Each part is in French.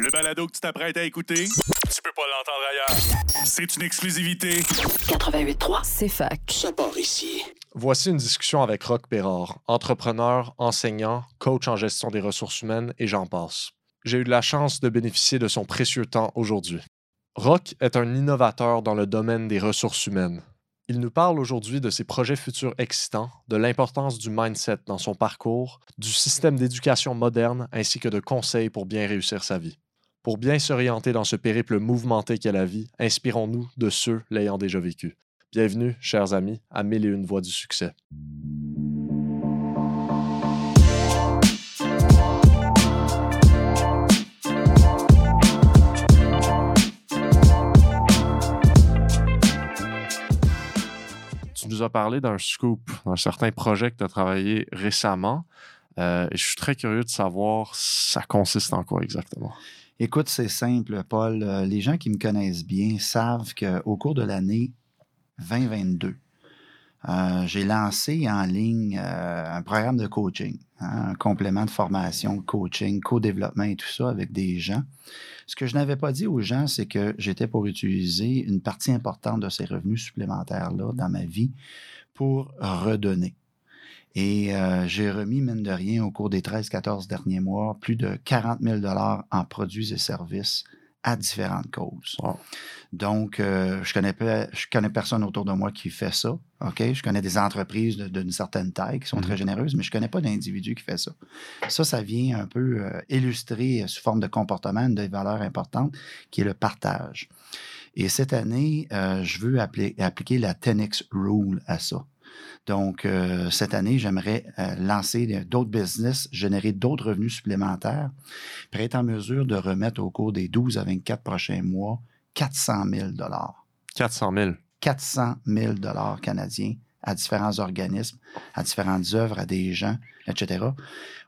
Le balado que tu t'apprêtes à écouter, tu peux pas l'entendre ailleurs. C'est une exclusivité. 88.3, c'est fac. Ça part ici. Voici une discussion avec Roch Bérard, entrepreneur, enseignant, coach en gestion des ressources humaines et j'en passe. J'ai eu de la chance de bénéficier de son précieux temps aujourd'hui. Roch est un innovateur dans le domaine des ressources humaines. Il nous parle aujourd'hui de ses projets futurs excitants, de l'importance du mindset dans son parcours, du système d'éducation moderne ainsi que de conseils pour bien réussir sa vie. Pour bien s'orienter dans ce périple mouvementé qu'est la vie, inspirons-nous de ceux l'ayant déjà vécu. Bienvenue, chers amis, à Mille et une voix du succès. Tu nous as parlé d'un scoop, d'un certain projet que tu as travaillé récemment. Euh, et je suis très curieux de savoir ça consiste en quoi exactement. Écoute, c'est simple, Paul. Euh, Les gens qui me connaissent bien savent qu'au cours de l'année 2022, euh, j'ai lancé en ligne euh, un programme de coaching, hein, un complément de formation, coaching, co-développement et tout ça avec des gens. Ce que je n'avais pas dit aux gens, c'est que j'étais pour utiliser une partie importante de ces revenus supplémentaires-là dans ma vie pour redonner. Et euh, j'ai remis, mine de rien, au cours des 13-14 derniers mois, plus de 40 000 en produits et services à différentes causes. Wow. Donc, euh, je connais je connais personne autour de moi qui fait ça. OK? Je connais des entreprises d'une certaine taille qui sont Mhm. très généreuses, mais je connais pas d'individu qui fait ça. Ça, ça vient un peu euh, illustrer euh, sous forme de comportement une des valeurs importantes qui est le partage. Et cette année, je veux appli- appliquer la 10X Rule à ça. Donc, euh, cette année, j'aimerais euh, lancer de- d'autres business, générer d'autres revenus supplémentaires, puis être en mesure de remettre au cours des 12 à 24 prochains mois 400 000 400 000. 400 000 canadiens à différents organismes, à différentes œuvres, à des gens, etc.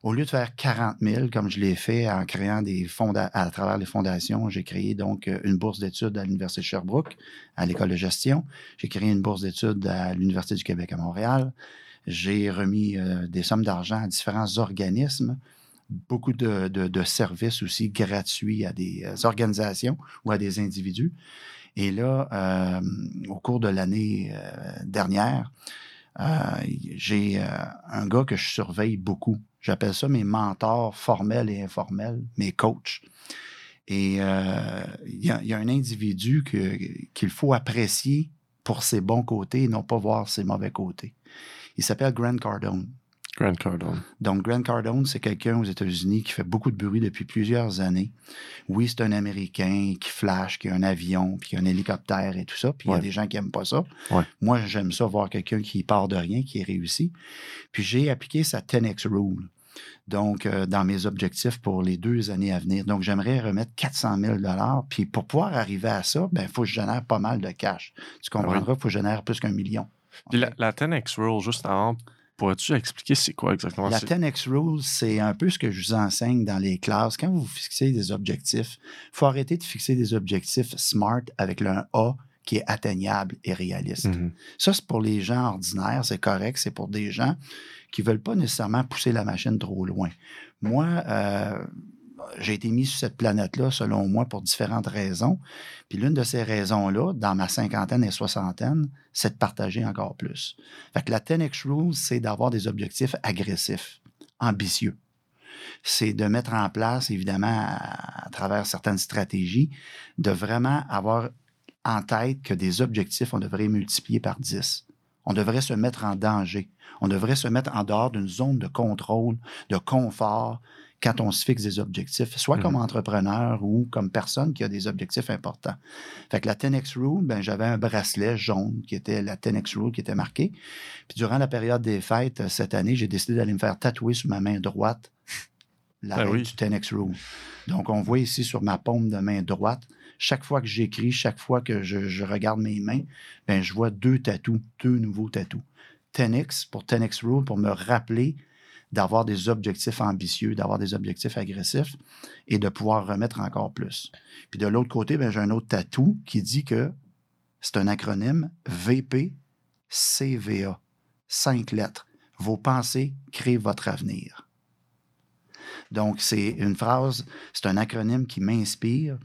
Au lieu de faire 40 000, comme je l'ai fait en créant des fonds à travers les fondations, j'ai créé donc euh, une bourse d'études à l'Université de Sherbrooke, à l'école de gestion. J'ai créé une bourse d'études à l'Université du Québec à Montréal. J'ai remis euh, des sommes d'argent à différents organismes, beaucoup de, services aussi gratuits à des euh, organisations ou à des individus. Et là, au cours de l'année dernière, j'ai un gars que je surveille beaucoup. J'appelle ça mes mentors formels et informels, mes coachs. Et euh, il y, a- il y a un individu qu'il faut apprécier pour ses bons côtés et non pas voir ses mauvais côtés. Il s'appelle Grant Cardone. Grant Cardone. Donc, Grant Cardone, c'est quelqu'un aux États-Unis qui fait beaucoup de bruit depuis plusieurs années. Oui, c'est un Américain qui flash, qui a un avion, puis qui a un hélicoptère et tout ça. Puis il y a des gens qui n'aiment pas ça. Ouais. Moi, j'aime ça voir quelqu'un qui part de rien, qui est réussi. Puis j'ai appliqué sa 10X Rule. Donc, euh, dans mes objectifs pour les deux années à venir. Donc, j'aimerais remettre 400 000 Puis pour pouvoir arriver à ça, il faut que je génère pas mal de cash. Tu comprendras, il faut que je génère plus qu'un million. Puis la, la 10X Rule, juste avant, pourrais-tu expliquer c'est quoi exactement? La C'est- 10X Rule, c'est un peu ce que je vous enseigne dans les classes. Quand vous fixez des objectifs, il faut arrêter de fixer des objectifs SMART avec le A qui est atteignable et réaliste. Mhm. Ça, c'est pour les gens ordinaires, c'est correct. C'est pour des gens qui ne veulent pas nécessairement pousser la machine trop loin. Moi, euh, j'ai été mis sur cette planète-là, selon moi, pour différentes raisons. Puis l'une de ces raisons-là, dans ma cinquantaine et soixantaine, c'est de partager encore plus. Fait que la 10X Rule, c'est d'avoir des objectifs agressifs, ambitieux. C'est de mettre en place, évidemment, à, à travers certaines stratégies, de vraiment avoir en tête que des objectifs, on devrait multiplier par 10. On devrait se mettre en danger. On devrait se mettre en dehors d'une zone de contrôle, de confort, quand on se fixe des objectifs, soit Mhm. comme entrepreneur ou comme personne qui a des objectifs importants. Fait que la 10X Rule, ben, j'avais un bracelet jaune qui était la 10X Rule qui était marqué. Puis durant la période des fêtes, euh, cette année, j'ai décidé d'aller me faire tatouer sur ma main droite la Ben règle oui. du 10X Rule. Donc, on voit ici sur ma paume de main droite, chaque fois que j'écris, chaque fois que je, regarde mes mains, ben, je vois deux tatous, deux nouveaux tatous. 10X pour 10X Rule pour me rappeler d'avoir des objectifs ambitieux, d'avoir des objectifs agressifs et de pouvoir remettre encore plus. Puis de l'autre côté, ben, j'ai un autre tatou qui dit que c'est un acronyme VPCVA. Cinq lettres. Vos pensées créent votre avenir. Donc, c'est une phrase, c'est un acronyme qui m'inspire,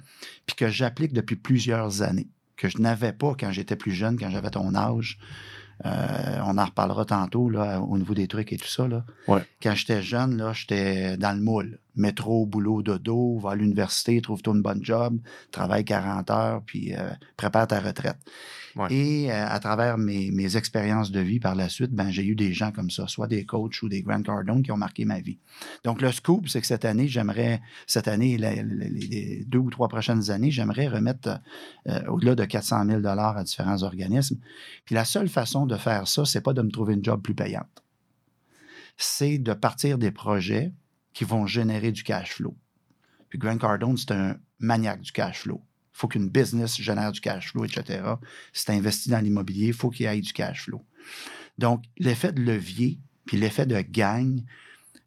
puis que j'applique depuis plusieurs années, que je n'avais pas quand j'étais plus jeune, quand j'avais ton âge. Euh, on en reparlera tantôt là, au niveau des trucs et tout ça. Là. Ouais. Quand j'étais jeune, là, j'étais dans le moule. Métro, boulot, dodo, va à l'université, trouve-toi une bonne job, travaille 40 heures, puis euh, prépare ta retraite. Ouais. Et euh, à travers mes, mes expériences de vie par la suite, ben, j'ai eu des gens comme ça, soit des coachs ou des Grant Cardone qui ont marqué ma vie. Donc, le scoop, c'est que cette année, j'aimerais, cette année, les, les deux ou trois prochaines années, j'aimerais remettre euh, au-delà de 400 000 à différents organismes. Puis la seule façon de faire ça, c'est pas de me trouver une job plus payante. C'est de partir des projets qui vont générer du cash flow. Puis Grant Cardone, c'est un maniaque du cash flow. Il faut qu'une business génère du cash flow, etc. Si tu investis dans l'immobilier, il faut qu'il y ait du cash flow. Donc, l'effet de levier, puis l'effet de gagne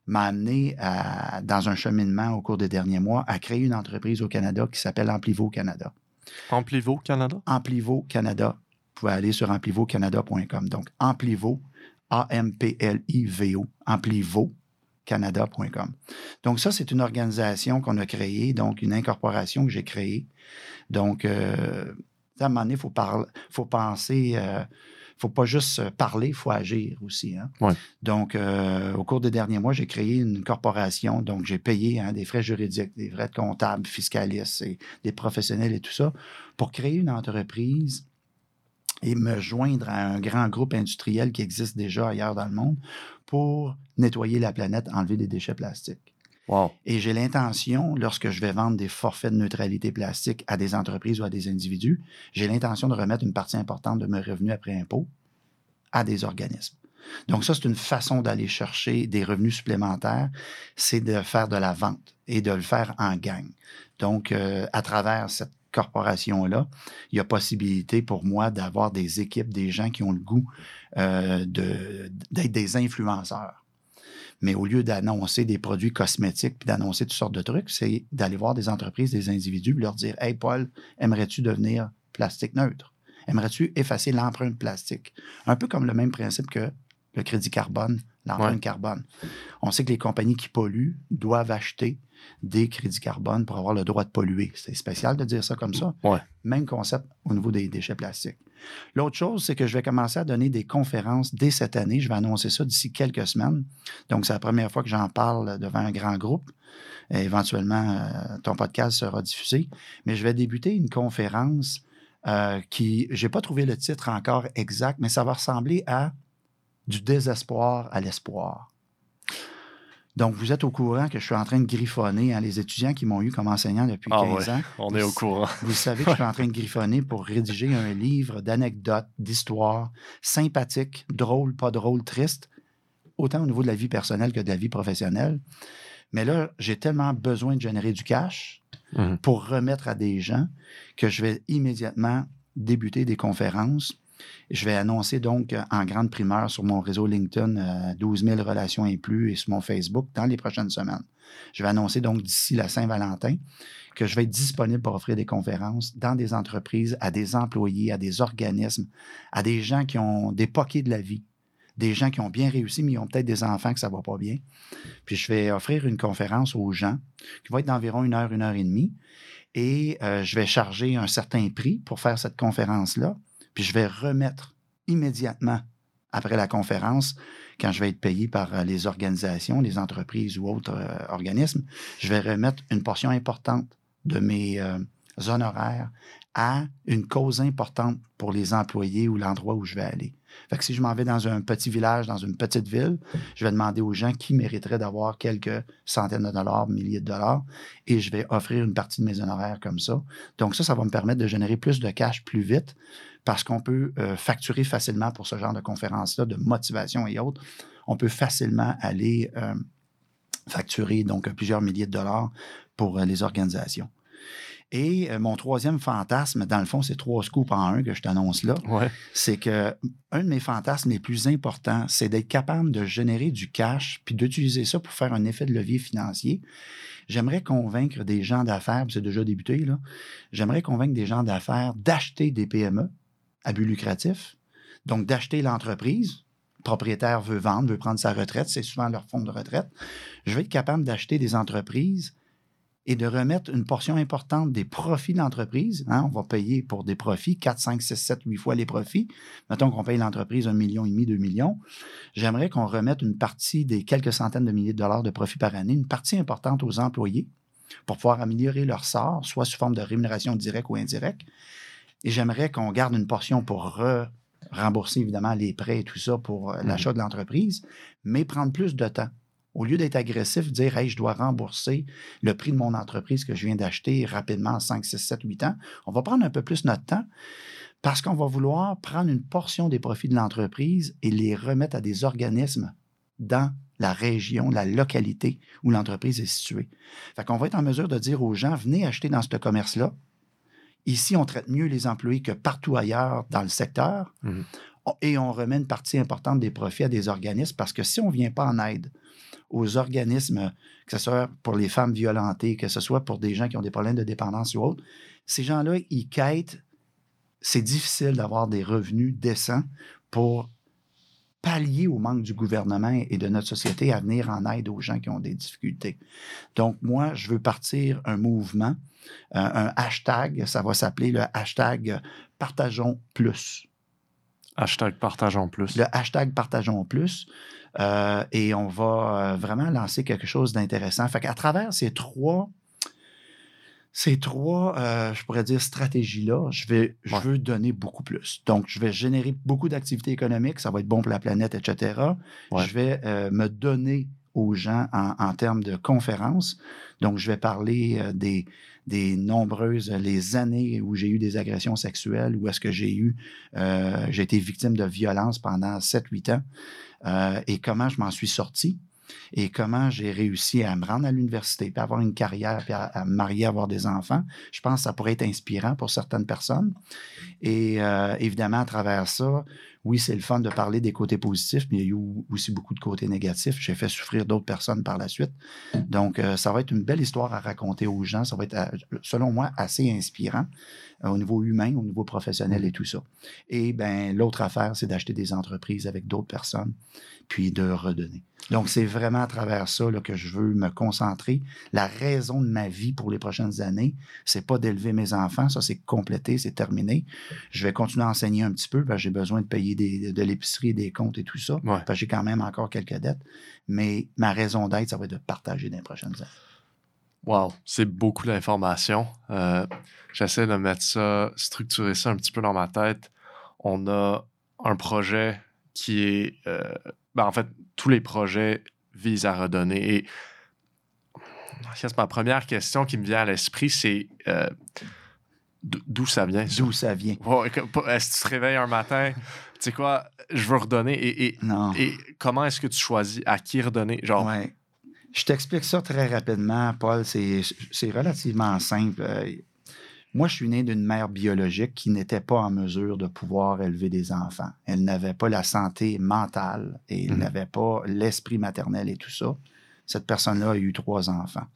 m'a amené à- dans un cheminement au cours des derniers mois à créer une entreprise au Canada qui s'appelle Amplivo Canada. Amplivo Canada? Amplivo Canada. Vous pouvez aller sur amplivocanada.com. Donc, Amplivo, A-M-P-L-I-V-O, amplivocanada.com. Donc, ça, c'est une organisation qu'on a créée, donc une incorporation que j'ai créée. Donc, euh, à un moment donné, il faut, parler- faut penser, il faut pas juste euh, parler, il faut agir aussi. hein. Ouais. Donc, euh, au cours des derniers mois, j'ai créé une corporation. Donc, j'ai payé hein, des frais juridiques, des frais de comptables, fiscalistes et des professionnels et tout ça pour créer une entreprise et me joindre à un grand groupe industriel qui existe déjà ailleurs dans le monde pour nettoyer la planète, enlever des déchets plastiques. Wow. Et j'ai l'intention, lorsque je vais vendre des forfaits de neutralité plastique à des entreprises ou à des individus, j'ai l'intention de remettre une partie importante de mes revenus après impôt à des organismes. Donc ça, c'est une façon d'aller chercher des revenus supplémentaires, c'est de faire de la vente et de le faire en gang. Donc, euh, à travers cette corporation-là, il y a possibilité pour moi d'avoir des équipes, des gens qui ont le goût euh, de- d'être des influenceurs. Mais au lieu d'annoncer des produits cosmétiques puis d'annoncer toutes sortes de trucs, c'est d'aller voir des entreprises, des individus, leur dire Hey Paul, aimerais-tu devenir plastique neutre? Aimerais-tu effacer l'empreinte plastique? Un peu comme le même principe que le crédit carbone, l'empreinte Ouais. carbone. On sait que les compagnies qui polluent doivent acheter des crédits carbone pour avoir le droit de polluer. C'est spécial de dire ça comme ça. Ouais. Même concept au niveau des déchets plastiques. L'autre chose, c'est que je vais commencer à donner des conférences dès cette année. Je vais annoncer ça d'ici quelques semaines. Donc, c'est la première fois que j'en parle devant un grand groupe. Et éventuellement, euh, ton podcast sera diffusé. Mais je vais débuter une conférence euh, qui, je n'ai pas trouvé le titre encore exact, mais ça va ressembler à du désespoir à l'espoir. Donc, vous êtes au courant que je suis en train de griffonner hein, les étudiants qui m'ont eu comme enseignant depuis Ah 15 ans. On est au courant. Vous savez que je suis en train de griffonner pour rédiger un livre d'anecdotes, d'histoires, sympathiques, drôles, pas drôles, tristes, autant au niveau de la vie personnelle que de la vie professionnelle. Mais là, j'ai tellement besoin de générer du cash Mhm. pour remettre à des gens que je vais immédiatement débuter des conférences. Je vais annoncer donc euh, en grande primeur sur mon réseau LinkedIn euh, 12 000 relations et plus et sur mon Facebook dans les prochaines semaines. Je vais annoncer donc d'ici la Saint-Valentin que je vais être disponible pour offrir des conférences dans des entreprises, à des employés, à des organismes, à des gens qui ont des poquets de la vie, des gens qui ont bien réussi, mais ils ont peut-être des enfants que ça ne va pas bien. Puis je vais offrir une conférence aux gens qui va être d'environ une heure, une heure et demie. Et euh, je vais charger un certain prix pour faire cette conférence-là. Puis je vais remettre immédiatement après la conférence, quand je vais être payé par euh, les organisations, les entreprises ou autres euh, organismes, je vais remettre une portion importante de mes euh, honoraires à une cause importante pour les employés ou l'endroit où je vais aller. Fait que si je m'en vais dans un petit village, dans une petite ville, je vais demander aux gens qui mériteraient d'avoir quelques centaines de dollars, milliers de dollars, et je vais offrir une partie de mes honoraires comme ça. Donc ça, ça va me permettre de générer plus de cash plus vite parce qu'on peut euh, facturer facilement pour ce genre de conférences-là, de motivation et autres. On peut facilement aller euh, facturer donc plusieurs milliers de dollars pour euh, les organisations. Et mon troisième fantasme, dans le fond, c'est trois scoops en un que je t'annonce là Ouais. c'est que un de mes fantasmes les plus importants, c'est d'être capable de générer du cash puis d'utiliser ça pour faire un effet de levier financier. J'aimerais convaincre des gens d'affaires, puis c'est déjà débuté, là. J'aimerais convaincre des gens d'affaires d'acheter des PME à but lucratif, donc d'acheter l'entreprise propriétaire veut vendre, veut prendre sa retraite, c'est souvent leur fonds de retraite. Je vais être capable d'acheter des entreprises et de remettre une portion importante des profits de l'entreprise. Hein, on va payer pour des profits 4, 5, 6, 7, 8 fois les profits. Mettons qu'on paye l'entreprise un million et demi, 2 millions. J'aimerais qu'on remette une partie des quelques centaines de milliers de dollars de profits par année, une partie importante aux employés pour pouvoir améliorer leur sort, soit sous forme de rémunération directe ou indirecte. Et j'aimerais qu'on garde une portion pour rembourser évidemment les prêts et tout ça pour euh, l'achat mmh. de l'entreprise, mais prendre plus de temps. Au lieu d'être agressif, dire Hey, je dois rembourser le prix de mon entreprise que je viens d'acheter rapidement en 5, 6, 7, 8 ans, on va prendre un peu plus notre temps parce qu'on va vouloir prendre une portion des profits de l'entreprise et les remettre à des organismes dans la région, la localité où l'entreprise est située. Fait qu'on va être en mesure de dire aux gens, venez acheter dans ce commerce-là. Ici, on traite mieux les employés que partout ailleurs dans le secteur. Mmh et on remet une partie importante des profits à des organismes parce que si on ne vient pas en aide aux organismes, que ce soit pour les femmes violentées, que ce soit pour des gens qui ont des problèmes de dépendance ou autre, ces gens-là, ils quittent. C'est difficile d'avoir des revenus décents pour pallier au manque du gouvernement et de notre société à venir en aide aux gens qui ont des difficultés. Donc, moi, je veux partir un mouvement, un, un hashtag, ça va s'appeler le hashtag Partageons plus. Hashtag Partageons plus. Le hashtag Partageons plus. Euh, et on va euh, vraiment lancer quelque chose d'intéressant. Fait qu'à travers ces trois, ces trois, euh, je pourrais dire, stratégies-là, je, vais, je veux donner beaucoup plus. Donc, je vais générer beaucoup d'activités économiques, ça va être bon pour la planète, etc. Je vais me donner aux gens en, termes de conférences. Donc, je vais parler des, des nombreuses, les années où j'ai eu des agressions sexuelles, où est-ce que j'ai eu, j'ai été victime de violence pendant 7-8 ans. Euh, et comment je m'en suis sorti et comment j'ai réussi à me rendre à l'université, puis avoir une carrière, puis à, me marier, avoir des enfants. Je pense que ça pourrait être inspirant pour certaines personnes. Et euh, évidemment, à travers ça, oui, c'est le fun de parler des côtés positifs, mais il y a eu aussi beaucoup de côtés négatifs. J'ai fait souffrir d'autres personnes par la suite. Donc, euh, ça va être une belle histoire à raconter aux gens. Ça va être, selon moi, assez inspirant au niveau humain, au niveau professionnel et tout ça. Et ben l'autre affaire, c'est d'acheter des entreprises avec d'autres personnes, puis de redonner. Donc, c'est vraiment à travers ça là, que je veux me concentrer. La raison de ma vie pour les prochaines années, c'est pas d'élever mes enfants, ça c'est complété, c'est terminé. Je vais continuer à enseigner un petit peu, parce que j'ai besoin de payer de l'épicerie, des comptes et tout ça. Parce que j'ai quand même encore quelques dettes. Mais ma raison d'être, ça va être de partager dans les prochaines années. Wow, c'est beaucoup d'informations. Euh, j'essaie de mettre ça, structurer ça un petit peu dans ma tête. On a un projet qui est euh, ben, en fait, tous les projets visent à redonner. Et ma première question qui me vient à l'esprit, c'est euh, d'où ça vient? D'où ça vient? Est-ce que tu te réveilles un matin, tu sais quoi, je veux redonner et, et, comment est-ce que tu choisis à qui redonner? Genre, Je t'explique ça très rapidement, Paul. C'est relativement simple. Euh, moi, je suis né d'une mère biologique qui n'était pas en mesure de pouvoir élever des enfants. Elle n'avait pas la santé mentale et elle mhm. n'avait pas l'esprit maternel et tout ça. Cette personne-là a eu trois enfants.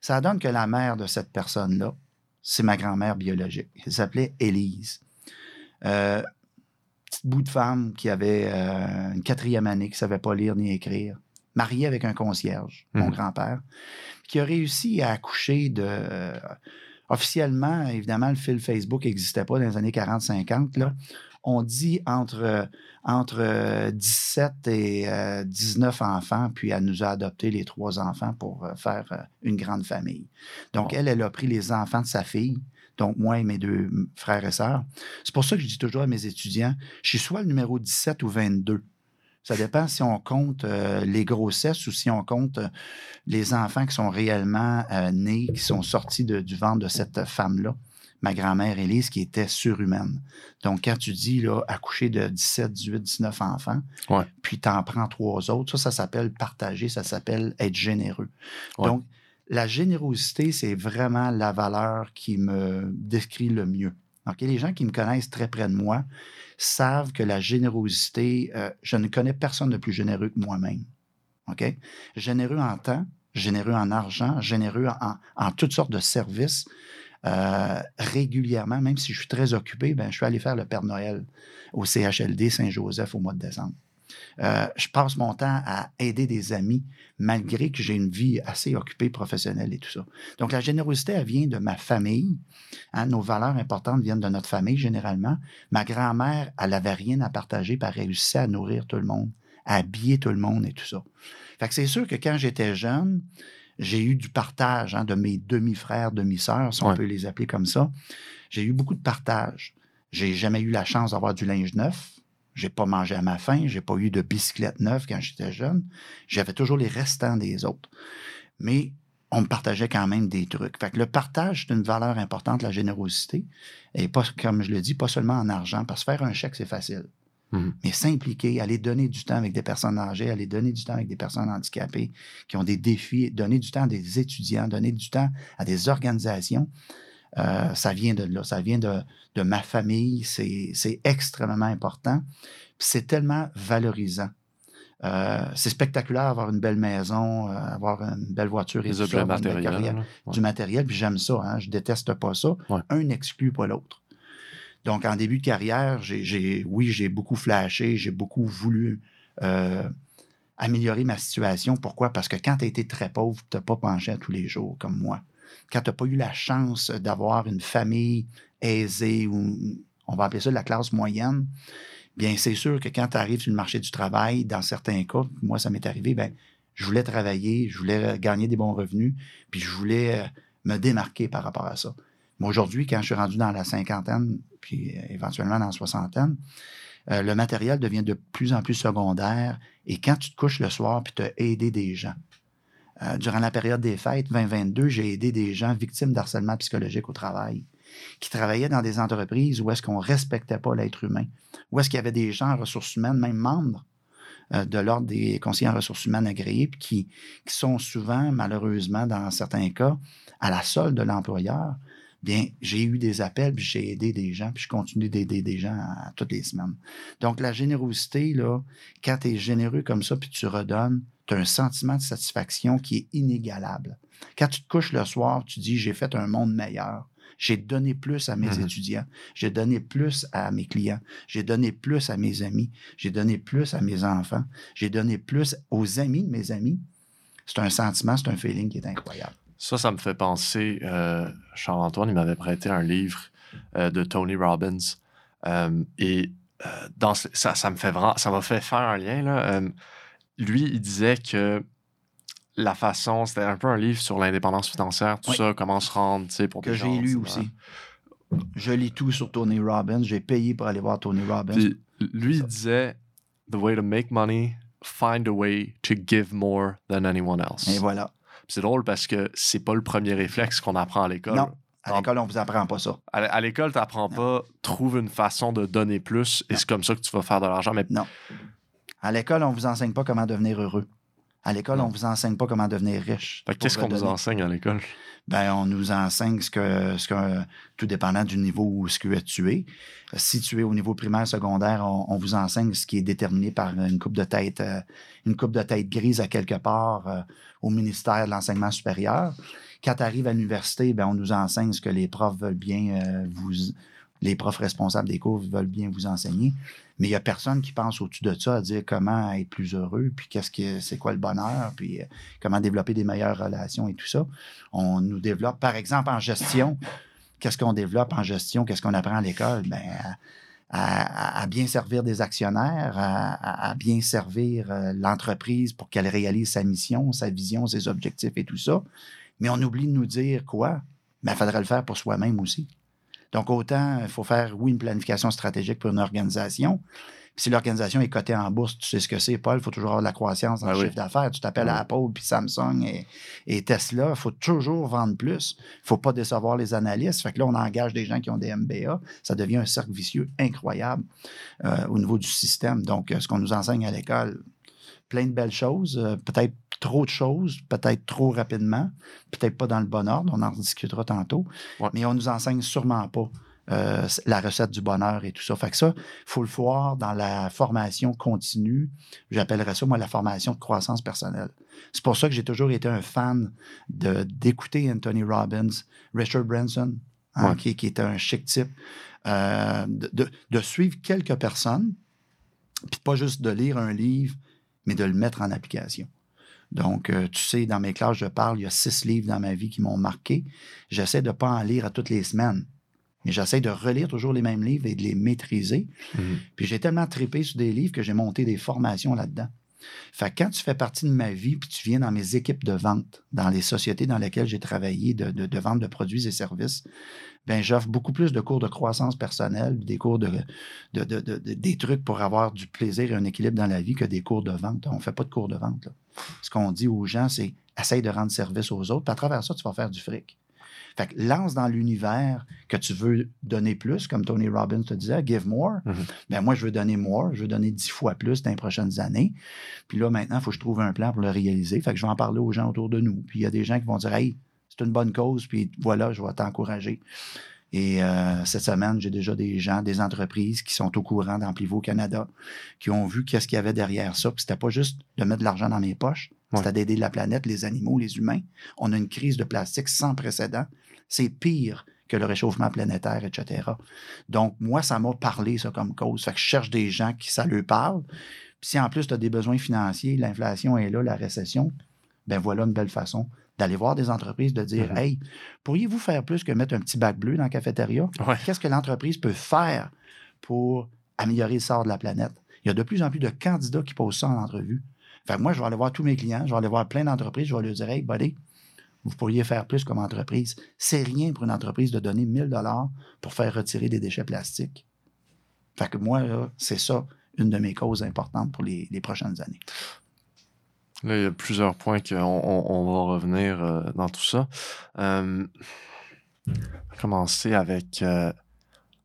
Ça donne que la mère de cette personne-là, c'est ma grand-mère biologique. Elle s'appelait Élise. Euh, petite bout de femme qui avait euh, une quatrième année, qui ne savait pas lire ni écrire, mariée avec un concierge, mon mhm. grand-père, qui a réussi à accoucher de officiellement, évidemment, le fil Facebook n'existait pas dans les années 40-50. On dit entre, entre 17 et 19 euh, enfants, puis elle nous a adopté les trois enfants pour euh, faire euh, une grande famille. Donc, elle, elle a pris les enfants de sa fille, donc moi et mes deux frères et sœurs. C'est pour ça que je dis toujours à mes étudiants, je suis soit le numéro 17 ou 22. Ça dépend si on compte euh, les grossesses ou si on compte euh, les enfants qui sont réellement euh, nés, qui sont sortis du ventre de cette femme-là, ma grand-mère Élise, qui était surhumaine. Donc, quand tu dis là, accoucher de 17, 18, 19 enfants, puis tu en prends trois autres, ça, ça s'appelle partager, ça s'appelle être généreux. Donc, la générosité, c'est vraiment la valeur qui me décrit le mieux. Donc, les gens qui me connaissent très près de moi, savent que la générosité, euh, je ne connais personne de plus généreux que moi-même. Généreux en temps, généreux en argent, généreux en, toutes sortes de services. Euh, régulièrement, même si je suis très occupé, ben, je suis allé faire le Père Noël au CHLD Saint-Joseph au mois de décembre. Euh, je passe mon temps à aider des amis, malgré que j'ai une vie assez occupée professionnelle et tout ça. Donc, la générosité, elle vient de ma famille. Hein, nos valeurs importantes viennent de notre famille, généralement. Ma grand-mère, elle n'avait rien à partager, puis elle réussissait à nourrir tout le monde, à habiller tout le monde et tout ça. Fait que c'est sûr que quand j'étais jeune, j'ai eu du partage hein, de mes demi-frères, demi-sœurs, si on Ouais. peut les appeler comme ça. J'ai eu beaucoup de partage. J'ai jamais eu la chance d'avoir du linge neuf. J'ai pas mangé à ma faim. J'ai pas eu de bicyclette neuve quand j'étais jeune. J'avais toujours les restants des autres. Mais on me partageait quand même des trucs. Fait que le partage, c'est une valeur importante, la générosité. Et pas, comme je le dis, pas seulement en argent, parce que faire un chèque, c'est facile. Mhm. Mais s'impliquer, aller donner du temps avec des personnes âgées, aller donner du temps avec des personnes handicapées qui ont des défis, donner du temps à des étudiants, donner du temps à des organisations, euh, ça vient de là, ça vient de, de ma famille, c'est extrêmement important. Puis c'est tellement valorisant. Euh, c'est spectaculaire avoir une belle maison, euh, avoir une belle voiture et tout ça, carrière. Ouais. du matériel, puis j'aime ça. Hein, je déteste pas ça. Ouais. Un n'exclut pas l'autre. Donc, en début de carrière, j'ai- oui, j'ai beaucoup flashé, j'ai beaucoup voulu euh, améliorer ma situation. Pourquoi? Parce que quand tu as été très pauvre, tu n'as pas penché à tous les jours comme moi. Quand tu n'as pas eu la chance d'avoir une famille aisée ou on va appeler ça la classe moyenne, bien, c'est sûr que quand tu arrives sur le marché du travail, dans certains cas, moi, ça m'est arrivé, ben, je voulais travailler, je voulais euh, gagner des bons revenus, puis je voulais euh, me démarquer par rapport à ça. Mais aujourd'hui, quand je suis rendu dans la cinquantaine, puis euh, éventuellement dans la soixantaine, le matériel devient de plus en plus secondaire. Et quand tu te couches le soir, puis tu as aidé des gens. Euh, durant la période des fêtes 2022, j'ai aidé des gens victimes d'harcèlement psychologique au travail, qui travaillaient dans des entreprises où est-ce qu'on respectait pas l'être humain, où est-ce qu'il y avait des gens en ressources humaines, même membres euh, de l'ordre des conseillers en ressources humaines agréés, puis qui, qui sont souvent, malheureusement, dans certains cas, à la solde de l'employeur, bien, j'ai eu des appels, puis j'ai aidé des gens, puis je continue d'aider des gens toutes les semaines. Donc, la générosité, là, quand tu es généreux comme ça, puis tu redonnes, tu as un sentiment de satisfaction qui est inégalable. Quand tu te couches le soir, tu dis, j'ai fait un monde meilleur. J'ai donné plus à mes Mhm. étudiants. J'ai donné plus à mes clients. J'ai donné plus à mes amis. J'ai donné plus à mes enfants. J'ai donné plus aux amis de mes amis. C'est un sentiment, c'est un feeling qui est incroyable. Ça, ça me fait penser, euh, Charles-Antoine, il m'avait prêté un livre euh, de Tony Robbins. Euh, et dans ce- ça, ça me fait vraiment, ça m'a fait faire un lien. Là. Lui, il disait que la façon, c'était un peu un livre sur l'indépendance financière, tout Oui. ça, comment se rendre, tu sais, pour Que des j'ai gens, lu tu sais, aussi. Je lis tout sur Tony Robbins. J'ai payé pour aller voir Tony Robbins. Puis lui, il disait The way to make money, find a way to give more than anyone else. Et voilà. C'est drôle parce que c'est pas le premier réflexe qu'on apprend à l'école. Non, à l'école, on vous apprend pas ça. À, l'école, tu n'apprends pas, trouve une façon de donner plus et c'est comme ça que tu vas faire de l'argent. Mais Non. À l'école, on vous enseigne pas comment devenir heureux. À l'école, on vous enseigne pas comment devenir riche. Qu'est-ce qu'on nous enseigne à l'école? Ben, on nous enseigne ce que, ce que, tout dépendant du niveau où ce que tu es. Si tu es au niveau primaire, secondaire, on, on vous enseigne ce qui est déterminé par une coupe de tête, euh, une coupe de tête grise à quelque part euh, au ministère de l'enseignement supérieur. Quand tu arrives à l'université, ben, on nous enseigne ce que les profs veulent bien euh, vous, les profs responsables des cours veulent bien vous enseigner. Mais il n'y a personne qui pense au-dessus de ça à dire comment être plus heureux, puis qu'est-ce que c'est quoi le bonheur, puis euh, comment développer des meilleures relations et tout ça. On nous développe, par exemple, en gestion. Qu'est-ce qu'on développe en gestion? Qu'est-ce qu'on apprend à l'école? Ben, à, bien servir des actionnaires, à, bien servir euh, l'entreprise pour qu'elle réalise sa mission, sa vision, ses objectifs et tout ça. Mais on oublie de nous dire quoi? Mais il faudrait le faire pour soi-même aussi. Donc, autant, il faut faire, oui, une planification stratégique pour une organisation. Puis si l'organisation est cotée en bourse, tu sais ce que c'est, Paul, il faut toujours avoir de la croissance dans Ah le oui. chiffre d'affaires. Tu t'appelles Ah oui. Apple, puis Samsung et, et Tesla. Il faut toujours vendre plus. Il ne faut pas décevoir les analystes. Fait que là, on engage des gens qui ont des MBA. Ça devient un cercle vicieux incroyable euh, au niveau du système. Donc, euh, ce qu'on nous enseigne à l'école, plein de belles choses, euh, peut-être trop de choses, peut-être trop rapidement, peut-être pas dans le bon ordre, on en discutera tantôt, Ouais. mais on nous enseigne sûrement pas euh, la recette du bonheur et tout ça. Fait que ça, il faut le voir dans la formation continue. J'appellerais ça, moi, la formation de croissance personnelle. C'est pour ça que j'ai toujours été un fan d'écouter Anthony Robbins, Richard Branson, hein, Ouais. qui, qui est un chic type, euh, de- de suivre quelques personnes, Puis pas juste de lire un livre, mais de le mettre en application. Donc, euh, tu sais, dans mes classes, je parle, il y a six livres dans ma vie qui m'ont marqué. J'essaie de ne pas en lire à toutes les semaines, mais j'essaie de relire toujours les mêmes livres et de les maîtriser. Mhm. Puis j'ai tellement trippé sur des livres que j'ai monté des formations là-dedans. Fait que quand tu fais partie de ma vie, puis tu viens dans mes équipes de vente, dans les sociétés dans lesquelles j'ai travaillé de, de- de vente de produits et services, ben j'offre beaucoup plus de cours de croissance personnelle, des cours de, de- de- de- de- des trucs pour avoir du plaisir et un équilibre dans la vie que des cours de vente. On ne fait pas de cours de vente. là. Ce qu'on dit aux gens, c'est essaye de rendre service aux autres, puis à travers ça, tu vas faire du fric. Fait que lance dans l'univers que tu veux donner plus, comme Tony Robbins te disait, give more. Mhm. Ben moi, je veux donner more, je veux donner dix fois plus dans les prochaines années. Puis là, maintenant, il faut que je trouve un plan pour le réaliser. Fait que je vais en parler aux gens autour de nous. Puis il y a des gens qui vont dire, hey, c'est une bonne cause, puis voilà, je vais t'encourager. Et euh, cette semaine, j'ai déjà des gens, des entreprises qui sont au courant d'Amplivo Canada, qui ont vu qu'est-ce qu'il y avait derrière ça. Puis c'était pas juste de mettre de l'argent dans mes poches, Ouais. c'était d'aider la planète, les animaux, les humains. On a une crise de plastique sans précédent. C'est pire que le réchauffement planétaire, etc. Donc, moi, ça m'a parlé, ça, comme cause. Fait que je cherche des gens qui ça leur parle. Puis si en plus, tu as des besoins financiers, l'inflation est là, la récession, ben voilà une belle façon d'aller voir des entreprises, de dire Mhm. Hey, pourriez-vous faire plus que mettre un petit bac bleu dans la cafétéria? Ouais. Qu'est-ce que l'entreprise peut faire pour améliorer le sort de la planète? Il y a de plus en plus de candidats qui posent ça en entrevue. Fait que moi, je vais aller voir tous mes clients, je vais aller voir plein d'entreprises, je vais leur dire Hey, buddy, vous pourriez faire plus comme entreprise. C'est rien pour une entreprise de donner 1000 dollars pour faire retirer des déchets plastiques. Fait que moi, c'est ça, une de mes causes importantes pour les, les prochaines années. Là, il y a plusieurs points qu'on on, on va revenir euh, dans tout ça. Euh, on va commencer avec. euh,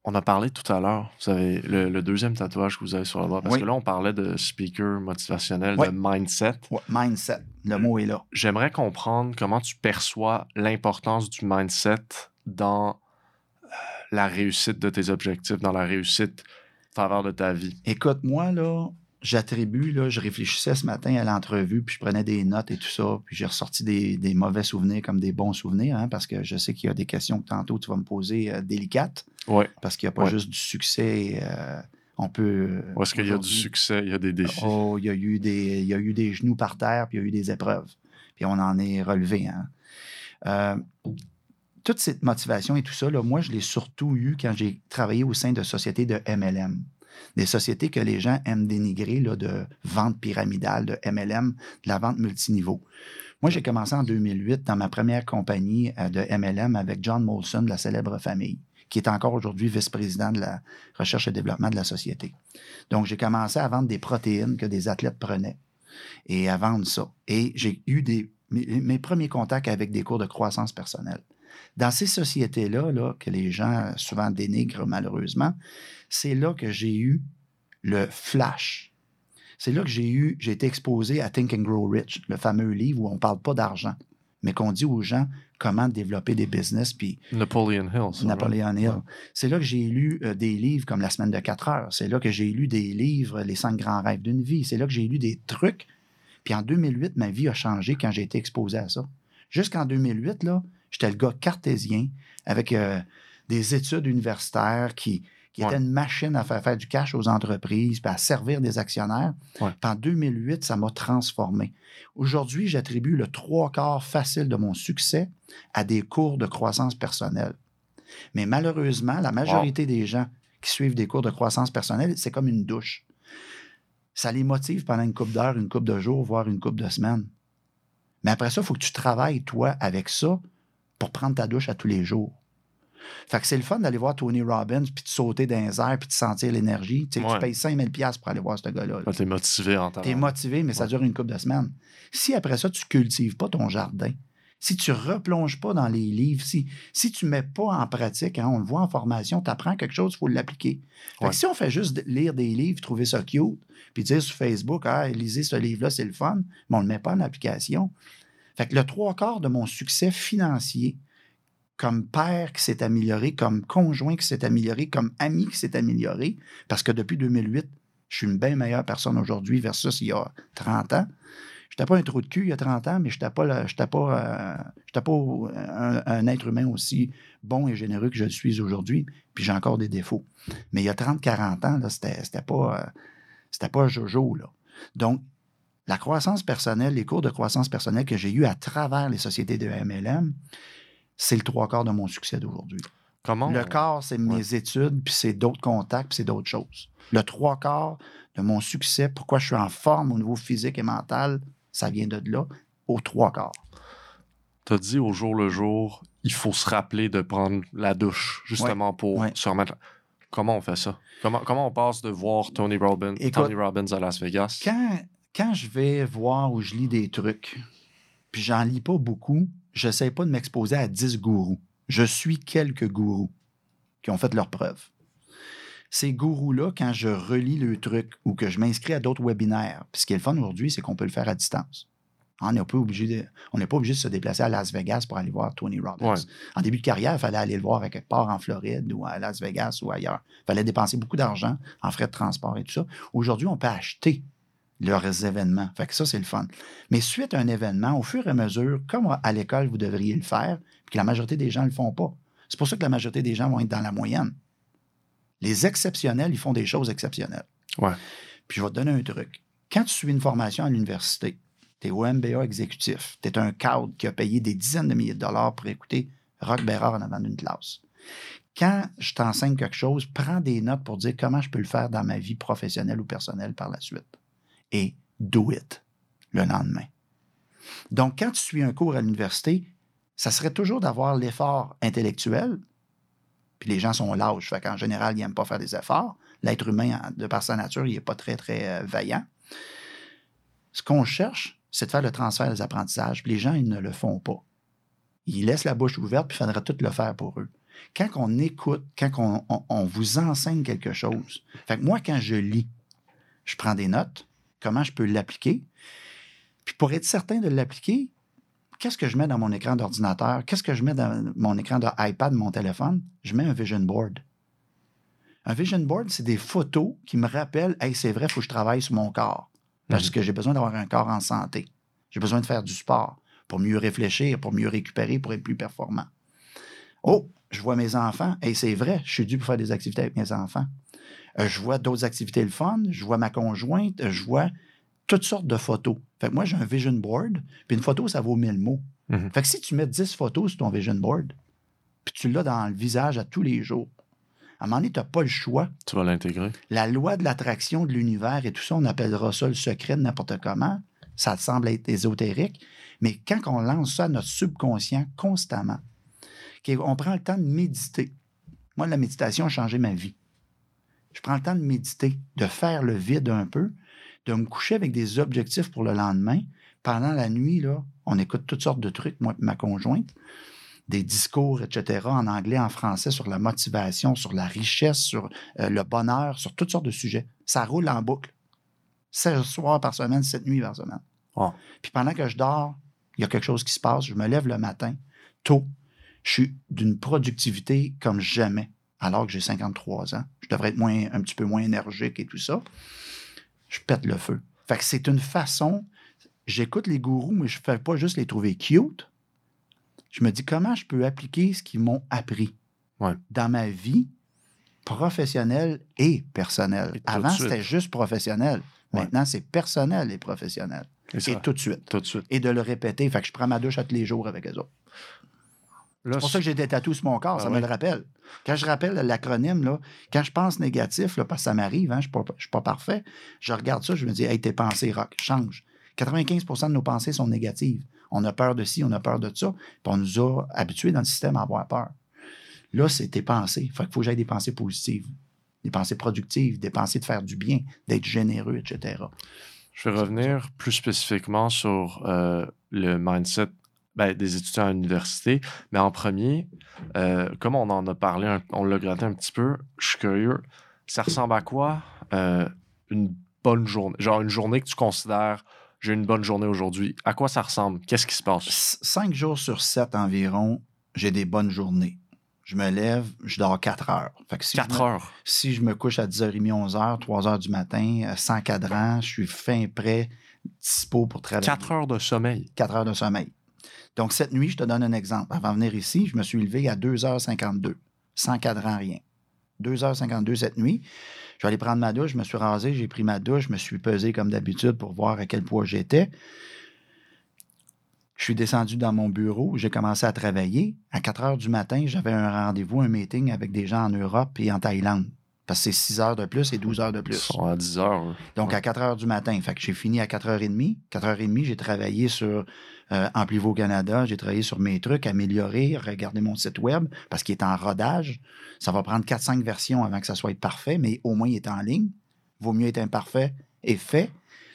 on a parlé tout à l'heure, vous avez le, le deuxième tatouage que vous avez sur le bras, parce Oui. que là, on parlait de speaker motivationnel, Oui. de mindset. Mindset, le mot est là. J'aimerais comprendre comment tu perçois l'importance du mindset dans euh, la réussite de tes objectifs, dans la réussite en faveur de ta vie. Écoute, moi, là, j'attribue, là, je réfléchissais ce matin à l'entrevue, puis je prenais des notes et tout ça, puis j'ai ressorti des, des mauvais souvenirs comme des bons souvenirs, hein, parce que je sais qu'il y a des questions que tantôt tu vas me poser euh, délicates, Oui. parce qu'il n'y a pas Ouais. juste du succès. euh, on peut. euh, Ou est-ce qu'il y a du succès, il y a des défis? Oh, il y a eu des, il y a eu des genoux par terre, puis il y a eu des épreuves. Puis on en est relevé. Hein. Euh, toute cette motivation et tout ça, là, moi, je l'ai surtout eu quand j'ai travaillé au sein de sociétés de MLM. Des sociétés que les gens aiment dénigrer de vente pyramidale, de MLM, de la vente multiniveau. Moi, j'ai commencé en 2008 dans ma première compagnie euh, de MLM avec John Molson de la célèbre famille, qui est encore aujourd'hui vice-président de la recherche et développement de la société. Donc, j'ai commencé à vendre des protéines que des athlètes prenaient et à vendre ça. Et j'ai eu mes premiers contacts avec des cours de croissance personnelle. Dans ces sociétés-là, là, que les gens souvent dénigrent malheureusement, c'est là que j'ai eu le flash. C'est là que j'ai eu, j'ai été exposé à Think and Grow Rich, le fameux livre où on ne parle pas d'argent, mais qu'on dit aux gens comment développer des business, puis Napoleon Hill. ça, Napoléon Hill. Ouais. C'est là que j'ai lu euh, des livres comme La semaine de 4 heures. C'est là que j'ai lu des livres, Les cinq grands rêves d'une vie. C'est là que j'ai lu des trucs. Puis en 2008, ma vie a changé quand j'ai été exposé à ça. Jusqu'en 2008, là, j'étais le gars cartésien avec euh, des études universitaires qui, qui Ouais. étaient une machine à faire faire du cash aux entreprises, puis à servir des actionnaires. Ouais. En 2008, ça m'a transformé. Aujourd'hui, j'attribue le trois quarts facile de mon succès à des cours de croissance personnelle. Mais malheureusement, la majorité des gens qui suivent des cours de croissance personnelle, c'est comme une douche. Ça les motive pendant une couple d'heures, une couple de jours, voire une couple de semaines. Mais après ça, il faut que tu travailles, toi, avec ça pour prendre ta douche à tous les jours. Fait que c'est le fun d'aller voir Tony Robbins, puis de sauter dans les airs, puis de sentir l'énergie. Tu sais, Ouais. Tu payes 5000 pièces pour aller voir ce gars-là. là. Là, t'es motivé en temps. Tu es motivé, mais ça Ouais. dure une couple de semaines. Si après ça, tu cultives pas ton jardin, si tu replonges pas dans les livres, si, si tu mets pas en pratique, hein, on le voit en formation, tu apprends quelque chose, il faut l'appliquer. Fait que Ouais. si on fait juste lire des livres, trouver ça cute, puis dire sur Facebook, ah, lisez ce livre-là, c'est le fun, mais on ne le met pas en application. Fait que le trois quarts de mon succès financier, comme père qui s'est amélioré, comme conjoint qui s'est amélioré, comme ami qui s'est amélioré, parce que depuis 2008, je suis une bien meilleure personne aujourd'hui versus il y a 30 ans. Je n'étais pas un trou de cul il y a 30 ans, mais je n'étais pas, euh, pas un, être humain aussi bon et généreux que je le suis aujourd'hui, puis j'ai encore des défauts. Mais il y a 30-40 ans, là, c'était, pas... euh, C'était pas Jojo. Donc, la croissance personnelle, les cours de croissance personnelle que j'ai eus à travers les sociétés de MLM, c'est le trois quarts de mon succès d'aujourd'hui. Comment? Le quart, c'est mes études, puis c'est d'autres contacts, puis c'est d'autres choses. Le trois quarts de mon succès, pourquoi je suis en forme au niveau physique et mental, ça vient de là, au trois quarts. Tu as dit au jour le jour, il faut se rappeler de prendre la douche, justement pour ouais. se remettre. Comment on fait ça? Comment, comment on passe de voir Tony Robbins, Écoute, Tony Robbins à Las Vegas? Quand, quand je vais voir ou je lis des trucs, puis j'en lis pas beaucoup, j'essaie pas de m'exposer à 10 gourous. Je suis quelques gourous qui ont fait leurs preuves. Ces gourous-là, quand je relis le truc ou que je m'inscris à d'autres webinaires, puis ce qui est le fun aujourd'hui, c'est qu'on peut le faire à distance. On n'est pas, obligé de, on n'est pas obligé de se déplacer à Las Vegas pour aller voir Tony Robbins. Ouais. En début de carrière, il fallait aller le voir à quelque part en Floride ou à Las Vegas ou ailleurs. Il fallait dépenser beaucoup d'argent en frais de transport et tout ça. Aujourd'hui, on peut acheter leurs événements. Fait que ça, c'est le fun. Mais suite à un événement, au fur et à mesure, comme à l'école, vous devriez le faire, puis que la majorité des gens ne le font pas. C'est pour ça que la majorité des gens vont être dans la moyenne. Les exceptionnels, ils font des choses exceptionnelles. Ouais. Puis je vais te donner un truc. Quand tu suis une formation à l'université, tu es au MBA exécutif, tu es un cadre qui a payé des dizaines de milliers de dollars pour écouter Rock Bérard en avant d'une classe. Quand je t'enseigne quelque chose, prends des notes pour dire comment je peux le faire dans ma vie professionnelle ou personnelle par la suite. Et do it le lendemain. Donc, quand tu suis un cours à l'université, ça serait toujours d'avoir l'effort intellectuel, puis les gens sont lâches, fait qu'en général, ils n'aiment pas faire des efforts. L'être humain, de par sa nature, il n'est pas très, très euh, vaillant. Ce qu'on cherche, c'est de faire le transfert des apprentissages, puis les gens, ils ne le font pas. Ils laissent la bouche ouverte, puis il faudrait tout le faire pour eux. Quand on écoute, quand on, on- vous enseigne quelque chose, fait que moi, quand je lis, je prends des notes, comment je peux l'appliquer, puis pour être certain de l'appliquer, qu'est-ce que je mets dans mon écran d'ordinateur? Qu'est-ce que je mets dans mon écran de iPad, mon téléphone? Je mets un vision board. Un vision board, c'est des photos qui me rappellent, hey, c'est vrai, il faut que je travaille sur mon corps. Parce que j'ai besoin d'avoir un corps en santé. J'ai besoin de faire du sport pour mieux réfléchir, pour mieux récupérer, pour être plus performant. Oh, je vois mes enfants. Hey, c'est vrai, je suis dû pour faire des activités avec mes enfants. Euh, je vois d'autres activités le fun. Je vois ma conjointe. euh, Je vois toutes sortes de photos. Fait que moi, j'ai un vision board. Puis une photo, ça vaut 1000 mots. Mhm. Fait que si tu mets 10 photos sur ton vision board, puis tu l'as dans le visage à tous les jours, à un moment donné, tu n'as pas le choix. Tu vas l'intégrer. La loi de l'attraction de l'univers et tout ça, on appellera ça le secret de n'importe comment. Ça semble être ésotérique. Mais quand on lance ça à notre subconscient constamment, on prend le temps de méditer. Moi, la méditation a changé ma vie. Je prends le temps de méditer, de faire le vide un peu, de me coucher avec des objectifs pour le lendemain. Pendant la nuit, là, on écoute toutes sortes de trucs, moi et ma conjointe, des discours, etc., en anglais, en français, sur la motivation, sur la richesse, sur euh, le bonheur, sur toutes sortes de sujets. Ça roule en boucle. 16 soirs par semaine, 7 nuits par semaine. Ah. Puis pendant que je dors, il y a quelque chose qui se passe. Je me lève le matin, tôt. Je suis d'une productivité comme jamais, alors que j'ai 53 ans. Je devrais être moins, un petit peu moins énergique et tout ça. Je pète le feu. Fait que c'est une façon. J'écoute les gourous, mais je ne fais pas juste les trouver cute. Je me dis comment je peux appliquer ce qu'ils m'ont appris Ouais. dans ma vie professionnelle et personnelle? Et Avant, c'était juste professionnel. Ouais. Maintenant, c'est personnel et professionnel. Et ça, Et tout de suite. tout de suite. Et de le répéter. Fait que je prends ma douche à tous les jours avec eux autres. C'est pour ça que j'ai des tatous sur mon corps, Ah ça me le rappelle. Quand je rappelle l'acronyme, quand je pense négatif, là, parce que ça m'arrive, hein, je ne suis pas parfait, je regarde ça, je me dis, hey, tes pensées, Rock, change. 95% de nos pensées sont négatives. On a peur de ci, on a peur de ça, puis on nous a habitués dans le système à avoir peur. Là, c'est tes pensées. Fait qu'il faut que j'aille des pensées positives, des pensées productives, des pensées de faire du bien, d'être généreux, etc. Je vais revenir plus spécifiquement sur euh, le mindset ben, des étudiants à l'université. Mais en premier, euh, comme on en a parlé, un- on l'a gratté un petit peu, je suis curieux. Ça ressemble à quoi euh, une bonne journée? Genre une journée que tu considères, j'ai une bonne journée aujourd'hui. À quoi ça ressemble? Qu'est-ce qui se passe? Cinq jours sur sept environ, j'ai des bonnes journées. Je me lève, je dors quatre heures. Fait que si je 4 me- heures. Si je me couche à 10h30, 11h, 3h du matin, euh, sans cadran, je suis fin prêt, dispo pour travailler. 4 heures de sommeil. 4 heures de sommeil. Donc, cette nuit, je te donne un exemple. Avant de venir ici, je me suis levé à 2h52, sans cadran, rien. 2h52 cette nuit. Je vais aller prendre ma douche, je me suis rasé, j'ai pris ma douche, je me suis pesé comme d'habitude pour voir à quel poids j'étais. Je suis descendu dans mon bureau, j'ai commencé à travailler. À 4 heures du matin, j'avais un rendez-vous, un meeting avec des gens en Europe et en Thaïlande. Parce que c'est 6 heures de plus et 12 heures de Ils plus. sont à 10 heures. eux. Donc, à 4 heures du matin. Fait que j'ai fini à 4h30. 4h30, j'ai travaillé sur euh, Amplivo Canada. J'ai travaillé sur mes trucs, améliorer, regarder mon site web parce qu'il est en rodage. Ça va prendre 4-5 versions avant que ça soit parfait, mais au moins, il est en ligne. Vaut mieux être imparfait et fait.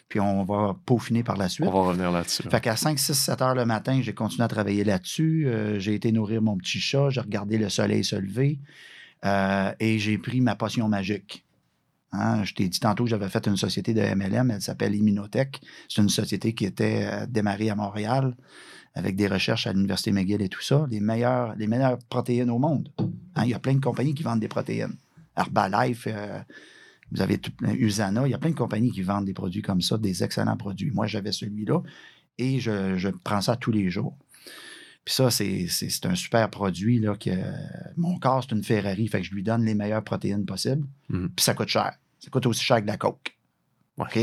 Puis on va peaufiner par la suite. On va revenir là-dessus. Fait qu'à 5, 6, 7 heures le matin, j'ai continué à travailler là-dessus. Euh, j'ai été nourrir mon petit chat, j'ai regardé le soleil se lever euh, et j'ai pris ma potion magique. Hein, je t'ai dit tantôt que j'avais fait une société de MLM, elle s'appelle Immunotech. C'est une société qui était euh, démarrée à Montréal avec des recherches à l'Université McGill et tout ça. Les meilleures, les meilleures protéines au monde. Hein, il y a plein de compagnies qui vendent des protéines. Herbalife, euh, vous avez tout, Usana, il y a plein de compagnies qui vendent des produits comme ça, des excellents produits. Moi, j'avais celui-là et je, je prends ça tous les jours. Puis ça, c'est, un super produit. Là, que, mon corps, c'est une Ferrari, fait que je lui donne les meilleures protéines possibles. Mhm. Puis ça coûte cher. Ça coûte aussi cher que de la coke. OK?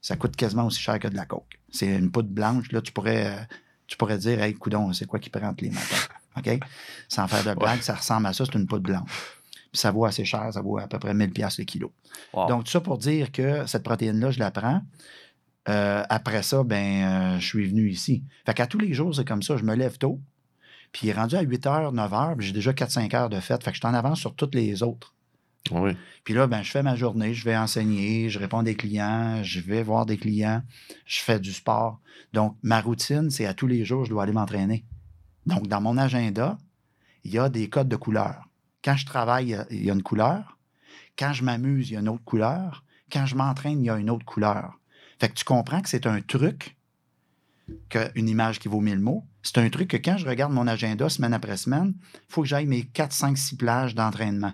Ça coûte quasiment aussi cher que de la coke. C'est une poudre blanche. Là, tu pourrais, euh, tu pourrais dire, hey, coudon, c'est quoi qui prend les matins? OK? Sans faire de blague, ça ressemble à ça, c'est une poudre blanche. Puis ça vaut assez cher, ça vaut à peu près 1000$ piastres le kilo. Wow. Donc, tout ça pour dire que cette protéine-là, je la prends. Euh, après ça, ben, euh, je suis venu ici. Fait qu'à tous les jours, c'est comme ça. Je me lève tôt. Puis rendu à 8 h, 9 h, puis j'ai déjà 4-5 heures de fête. Fait que je suis en avance sur toutes les autres. Puis là, ben, je fais ma journée, je vais enseigner, je réponds à des clients, je vais voir des clients, je fais du sport. Donc, ma routine, c'est à tous les jours, je dois aller m'entraîner. Donc, dans mon agenda, il y a des codes de couleurs. Quand je travaille, il y a- il y a une couleur. Quand je m'amuse, il y a une autre couleur. Quand je m'entraîne, il y a une autre couleur. Fait que tu comprends que c'est un truc, qu'une image qui vaut mille mots. C'est un truc que quand je regarde mon agenda semaine après semaine, il faut que j'aille mes 4, 5, 6 plages d'entraînement.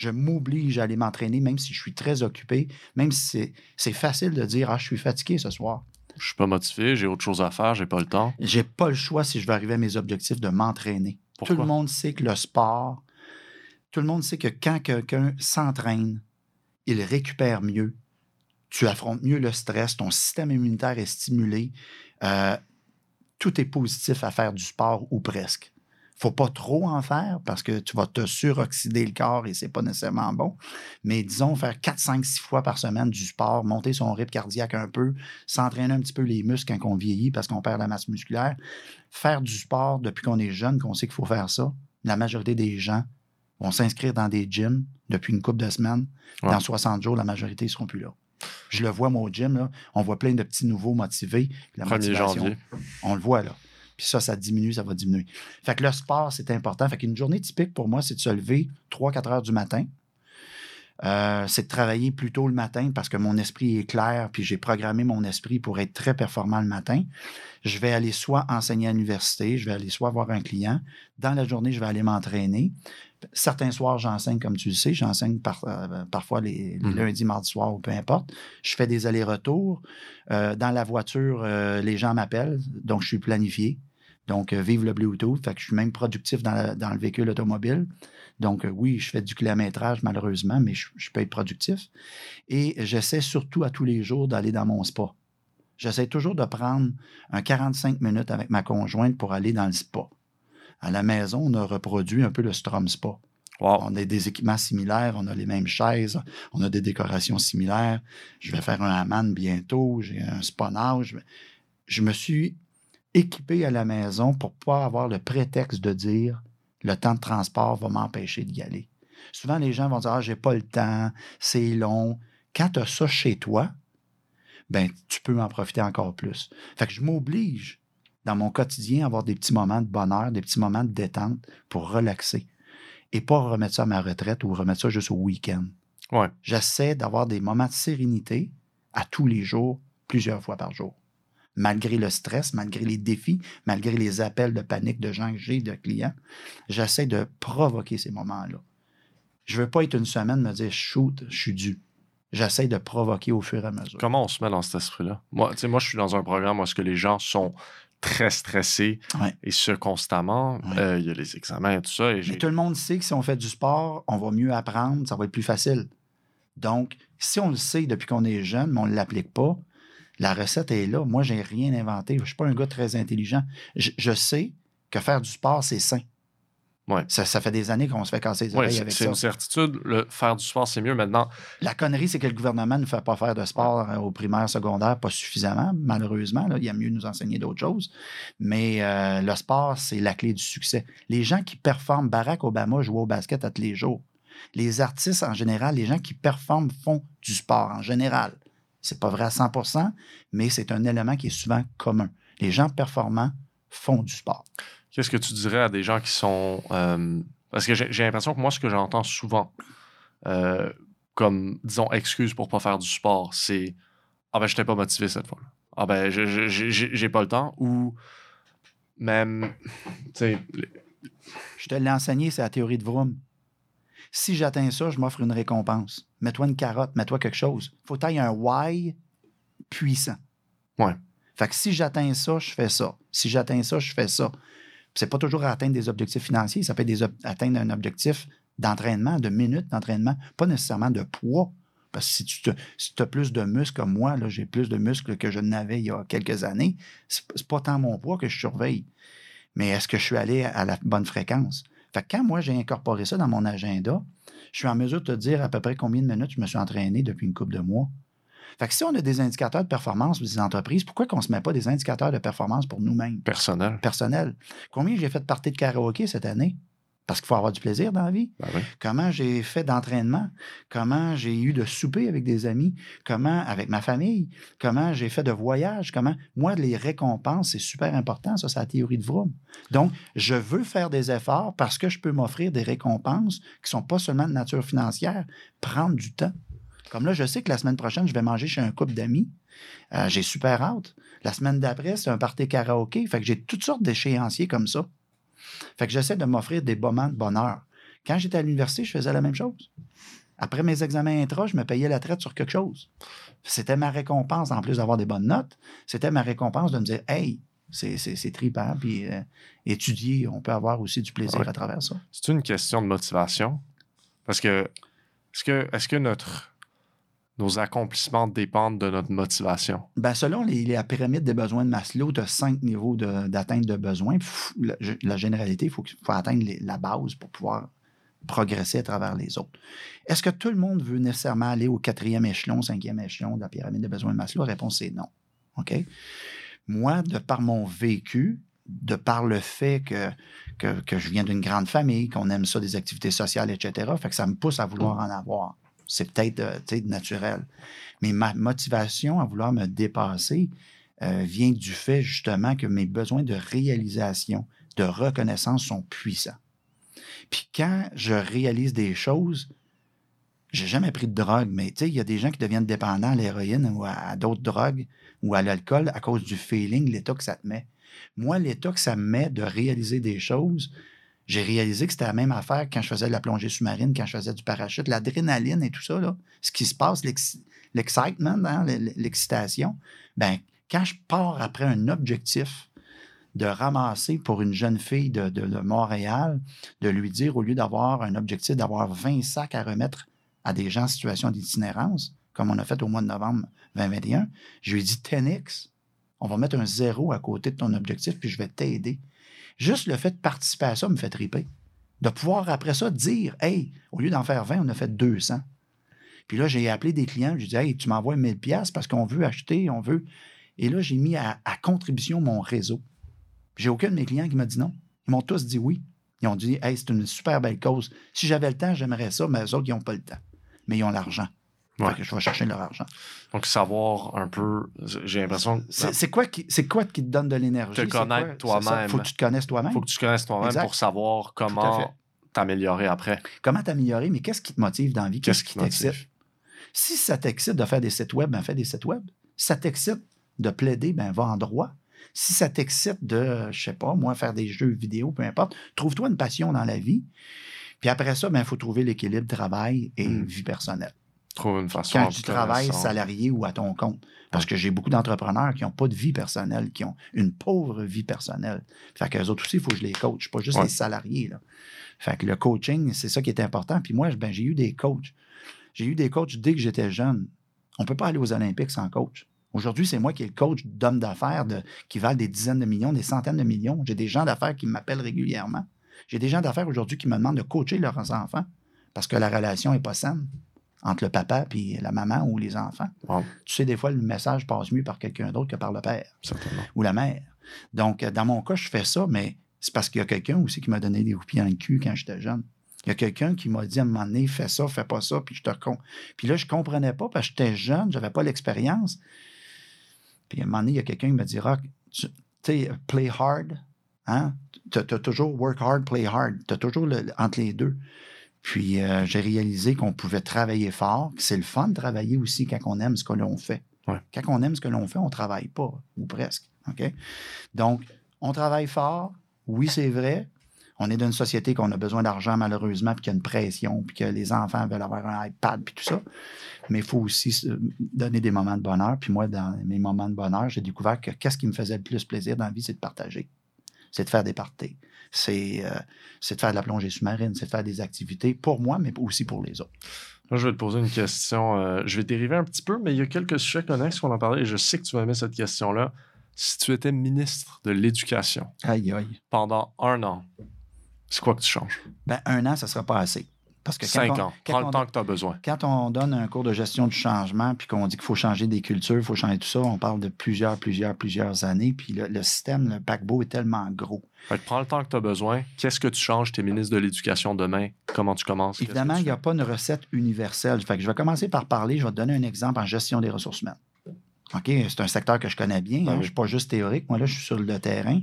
Je m'oblige à aller m'entraîner, même si je suis très occupé, même si c'est- facile de dire Ah, je suis fatigué ce soir. Je suis pas motivé, j'ai autre chose à faire, j'ai pas le temps. J'ai pas le choix si je veux arriver à mes objectifs de m'entraîner. Tout le monde sait que le sport, tout le monde sait que quand quelqu'un s'entraîne, il récupère mieux. Tu affrontes mieux le stress, ton système immunitaire est stimulé. euh, tout est positif à faire du sport ou presque. Faut pas trop en faire parce que tu vas te suroxyder le corps et c'est pas nécessairement bon. Mais disons, faire 4, 5, 6 fois par semaine du sport, monter son rythme cardiaque un peu, s'entraîner un petit peu les muscles quand on vieillit parce qu'on perd la masse musculaire. Faire du sport depuis qu'on est jeune, qu'on sait qu'il faut faire ça. La majorité des gens vont s'inscrire dans des gyms depuis une couple de semaines. Ouais. Dans 60 jours, la majorité ne seront plus là. Je le vois, moi, au gym, là, on voit plein de petits nouveaux motivés. La 1er motivation, janvier. on le voit là. Puis ça, ça diminue, ça va diminuer. Fait que le sport, c'est important. Fait qu'une journée typique pour moi, c'est de se lever 3-4 heures du matin. Euh, c'est de travailler plus tôt le matin parce que mon esprit est clair, puis j'ai programmé mon esprit pour être très performant le matin. Je vais aller soit enseigner à l'université, je vais aller soit voir un client. Dans la journée, je vais aller m'entraîner. Certains soirs, j'enseigne, comme tu le sais, j'enseigne par- euh, parfois les, les Mhm. lundis, mardis soirs ou peu importe. Je fais des allers-retours. Euh, dans la voiture, les gens m'appellent, donc je suis planifié. Donc, euh, vive le Bluetooth. Fait que je suis même productif dans, la- dans le véhicule automobile. Donc, euh, oui, je fais du kilométrage malheureusement, mais je, je peux être productif. Et j'essaie surtout à tous les jours d'aller dans mon spa. J'essaie toujours de prendre un 45 minutes avec ma conjointe pour aller dans le spa. À la maison, on a reproduit un peu le Strom Spa. Wow. On a des équipements similaires, on a les mêmes chaises, on a des décorations similaires. Je vais faire un hammam bientôt, j'ai un sponage. Je me suis équipé à la maison pour pas avoir le prétexte de dire le temps de transport va m'empêcher d'y aller. Souvent, les gens vont dire Ah, j'ai pas le temps, c'est long. Quand tu as ça chez toi, ben, tu peux en profiter encore plus. Fait que je m'oblige dans mon quotidien à avoir des petits moments de bonheur, des petits moments de détente pour relaxer et pas remettre ça à ma retraite ou remettre ça juste au week-end. Ouais. J'essaie d'avoir des moments de sérénité à tous les jours, plusieurs fois par jour. Malgré le stress, malgré les défis, malgré les appels de panique de gens que j'ai, de clients, j'essaie de provoquer ces moments-là. Je ne veux pas être une semaine me dire shoot, je suis dû. J'essaie de provoquer au fur et à mesure. Comment on se met dans cet esprit-là? Moi, moi, je suis dans un programme où est-ce que les gens sont très stressé Ouais. et ce constamment. Ouais. Euh, il y a les examens et tout ça. Et Mais tout le monde sait que si on fait du sport, on va mieux apprendre, ça va être plus facile. Donc, si on le sait depuis qu'on est jeune, mais on ne l'applique pas, la recette est là. Moi, j'ai rien inventé. Je ne suis pas un gars très intelligent. Je, je sais que faire du sport, c'est sain. Ouais. Ça, ça fait des années qu'on se fait casser les oreilles c'est avec c'est ça. une certitude. Le, faire du sport, c'est mieux. Maintenant, La connerie, c'est que le gouvernement ne fait pas faire de sport euh, au primaire, secondaire, pas suffisamment, malheureusement. Là, il y a mieux nous enseigner d'autres choses. Mais euh, le sport, c'est la clé du succès. Les gens qui performent, Barack Obama joue au basket à tous les jours. Les artistes, en général, les gens qui performent font du sport en général. C'est pas vrai à 100% mais c'est un élément qui est souvent commun. Les gens performants font du sport. qu'est-ce que tu dirais à des gens qui sont. euh, parce que j'ai l'impression que moi, ce que j'entends souvent, euh, comme, disons, excuse pour pas faire du sport, c'est Ah ben, j'étais pas motivé cette fois-là. Ah ben, je- je- j'ai pas le temps. Ou même, tu sais, les- Je te l'ai enseigné, c'est la théorie de Vroom. Si j'atteins ça, je m'offre une récompense. Mets-toi une carotte, mets-toi quelque chose. faut que tu un why puissant. Ouais. Fait que si j'atteins ça, je fais ça. Si j'atteins ça, je fais ça. C'est pas toujours atteindre des objectifs financiers, ça peut être des atteindre un objectif d'entraînement, de minutes d'entraînement, pas nécessairement de poids. Parce que si tu as plus de muscles comme moi, là, j'ai plus de muscles que je n'avais il y a quelques années, c'est pas tant mon poids que je surveille. Mais est-ce que je suis allé à la bonne fréquence? Fait que quand moi, j'ai incorporé ça dans mon agenda, je suis en mesure de te dire à peu près combien de minutes je me suis entraîné depuis une couple de mois. Fait que si on a des indicateurs de performance pour des entreprises, pourquoi qu'on ne se met pas des indicateurs de performance pour nous-mêmes, personnel. personnels? Combien j'ai fait de parties de karaoké cette année? Parce qu'il faut avoir du plaisir dans la vie. Ben oui. Comment j'ai fait d'entraînement? Comment j'ai eu de souper avec des amis? Comment avec ma famille? Comment j'ai fait de voyages? Comment? Moi, les récompenses, c'est super important. Ça, c'est la théorie de Vroom. Donc, je veux faire des efforts parce que je peux m'offrir des récompenses qui ne sont pas seulement de nature financière. Prendre du temps. Comme là, je sais que la semaine prochaine, je vais manger chez un couple d'amis. Euh, j'ai super hâte. La semaine d'après, c'est un party karaoké. Fait que j'ai toutes sortes d'échéanciers comme ça. Fait que j'essaie de m'offrir des moments de bonheur. Quand j'étais à l'université, je faisais la même chose. Après mes examens intra, je me payais la traite sur quelque chose. C'était ma récompense, en plus d'avoir des bonnes notes, c'était ma récompense de me dire Hey, c'est, trippant, puis euh, étudier, on peut avoir aussi du plaisir Ouais. à travers ça. C'est une question de motivation. Parce que est-ce que, est que notre, nos accomplissements dépendent de notre motivation? Ben, selon la pyramide des besoins de Maslow, tu as cinq niveaux d'atteinte de besoins. La, généralité, il faut, faut atteindre la base pour pouvoir progresser à travers les autres. Est-ce que tout le monde veut nécessairement aller au quatrième échelon, cinquième échelon de la pyramide des besoins de Maslow? La réponse est non. Moi, de par mon vécu, de par le fait que, que, que je viens d'une grande famille, qu'on aime ça, des activités sociales, etc., fait que ça me pousse à vouloir en avoir. C'est peut-être euh, naturel. Mais ma motivation à vouloir me dépasser euh, vient du fait justement que mes besoins de réalisation, de reconnaissance sont puissants. Puis quand je réalise des choses, j'ai jamais pris de drogue, mais il y a des gens qui deviennent dépendants à l'héroïne ou à, à d'autres drogues ou à l'alcool à cause du feeling, l'état que ça te met. Moi, l'état que ça me met de réaliser des choses, j'ai réalisé que c'était la même affaire quand je faisais de la plongée sous-marine, quand je faisais du parachute, l'adrénaline et tout ça, là, ce qui se passe, l'ex- l'excitement, l'excitation. Ben, quand je pars après un objectif de ramasser pour une jeune fille de, Montréal, de lui dire, au lieu d'avoir un objectif d'avoir 20 sacs à remettre à des gens en situation d'itinérance, comme on a fait au mois de novembre 2021, je lui ai dit 10x, on va mettre un zéro à côté de ton objectif, puis je vais t'aider. Juste le fait de participer à ça me fait triper. De pouvoir après ça dire, hey, au lieu d'en faire 20, on a fait 200. Puis là, j'ai appelé des clients, je dit, hey, tu m'envoies 1000 pièces parce qu'on veut acheter, on veut. Et là, j'ai mis à, à contribution mon réseau. J'ai aucun de mes clients qui m'a dit non. Ils m'ont tous dit oui. Ils ont dit, hey, c'est une super belle cause. Si j'avais le temps, j'aimerais ça, mais eux autres, ils n'ont pas le temps. Mais ils ont l'argent. Ouais. que je vais chercher leur argent. Donc, savoir un peu, j'ai l'impression C'est quoi, qui, quoi qui te donne de l'énergie? Te connaître toi-même. faut que tu te connaisses toi-même? faut que tu te connaisses toi-même pour savoir comment t'améliorer après. Comment t'améliorer, mais qu'est-ce qui te motive dans la vie? Qu'est-ce qui t'excite? Si ça t'excite de faire des sites web, ben fais des sites web. Si ça t'excite de plaider, ben va en droit. Si ça t'excite de, je sais pas, moi, faire des jeux vidéo, peu importe, trouve-toi une passion dans la vie. Puis après ça, il faut trouver l'équilibre travail et Mm. vie personnelle. Trouves une façon. Quand en je dis tout cas, travail ça- salarié ou à ton compte. Parce que j'ai beaucoup d'entrepreneurs qui n'ont pas de vie personnelle, qui ont une pauvre vie personnelle. Fait qu'eux autres aussi, il faut que je les coach, pas juste Ouais. les salariés. Là. Fait que le coaching, c'est ça qui est important. Puis moi, ben, j'ai eu des coachs. J'ai eu des coachs dès que j'étais jeune. On ne peut pas aller aux Olympiques sans coach. Aujourd'hui, c'est moi qui est le coach d'hommes d'affaires qui valent des dizaines de millions, des centaines de millions. J'ai des gens d'affaires qui m'appellent régulièrement. J'ai des gens d'affaires aujourd'hui qui me demandent de coacher leurs enfants parce que la relation n'est pas saine entre le papa et la maman ou les enfants. Wow. Tu sais, des fois, le message passe mieux par quelqu'un d'autre que par le père ou la mère. Donc, euh, dans mon cas, je fais ça, mais c'est parce qu'il y a quelqu'un aussi qui m'a donné des coups dans le cul quand j'étais jeune. Il y a quelqu'un qui m'a dit à un moment donné, fais ça, fais pas ça, puis je te con. Puis là, je comprenais pas parce que j'étais jeune, j'avais pas l'expérience. Puis à un moment donné, il y a quelqu'un qui me dit, Rock, tu sais, play hard, hein? Tu as toujours work hard, play hard. Tu as toujours le- entre les deux. Puis euh, j'ai réalisé qu'on pouvait travailler fort, que c'est le fun de travailler aussi quand on aime ce que l'on fait. Ouais. Quand on aime ce que l'on fait, on ne travaille pas, ou presque. OK? Donc, on travaille fort, oui, c'est vrai. On est dans une société qu'on a besoin d'argent, malheureusement, puis qu'il y a une pression, puis que les enfants veulent avoir un iPad, puis tout ça. Mais il faut aussi donner des moments de bonheur. Puis moi, dans mes moments de bonheur, j'ai découvert que qu'est-ce qui me faisait le plus plaisir dans la vie, c'est de partager. C'est de faire des parties. C'est euh, c'est de faire de la plongée sous-marine, c'est de faire des activités pour moi, mais aussi pour les autres. Là, je vais te poser une question. euh, je vais dériver un petit peu, mais il y a quelques sujets connexes qu'on en parlait et je sais que tu vas aimer cette question-là. Si tu étais ministre de l'Éducation Aïe, aïe. pendant un an, c'est quoi que tu changes? Ben, un an, ça ne sera pas assez. Parce que quand Cinq on- ans. Prends on- le temps que tu as besoin. Quand on donne un cours de gestion du changement, puis qu'on dit qu'il faut changer des cultures, il faut changer tout ça, on parle de plusieurs, plusieurs, plusieurs années. Puis le, le système, le paquebot est tellement gros. Fait que prends le temps que tu as besoin. Qu'est-ce que tu changes? Tu es ministre de l'Éducation demain? Comment tu commences? Évidemment, il n'y a pas une recette universelle. Fait que je vais commencer par parler, je vais te donner un exemple en gestion des ressources humaines. OK, c'est un secteur que je connais bien. hein. Oui. Je ne suis pas juste théorique. Moi, là, je suis sur le terrain.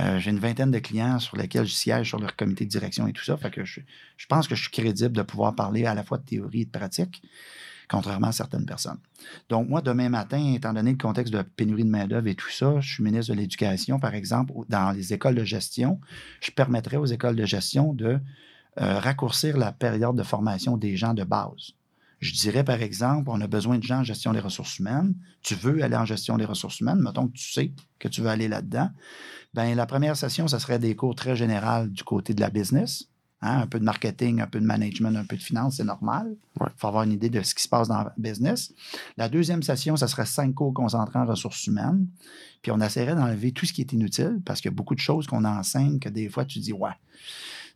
Euh, J'ai une vingtaine de clients sur lesquels je siège sur leur comité de direction et tout ça. Fait que je, je pense que je suis crédible de pouvoir parler à la fois de théorie et de pratique, contrairement à certaines personnes. Donc, moi, demain matin, étant donné le contexte de pénurie de main-d'œuvre et tout ça, je suis ministre de l'Éducation, par exemple, dans les écoles de gestion. Je permettrais aux écoles de gestion de euh, raccourcir la période de formation des gens de base. Je dirais, par exemple, on a besoin de gens en gestion des ressources humaines. Tu veux aller en gestion des ressources humaines, mettons que tu sais que tu veux aller là-dedans. Bien, la première session, ça serait des cours très généraux du côté de la business. hein, un peu de marketing, un peu de management, un peu de finance, c'est normal. Il Ouais. faut avoir une idée de ce qui se passe dans le business. La deuxième session, ça serait cinq cours concentrés en ressources humaines. Puis on essaierait d'enlever tout ce qui est inutile parce qu'il y a beaucoup de choses qu'on enseigne que des fois, tu dis, ouais,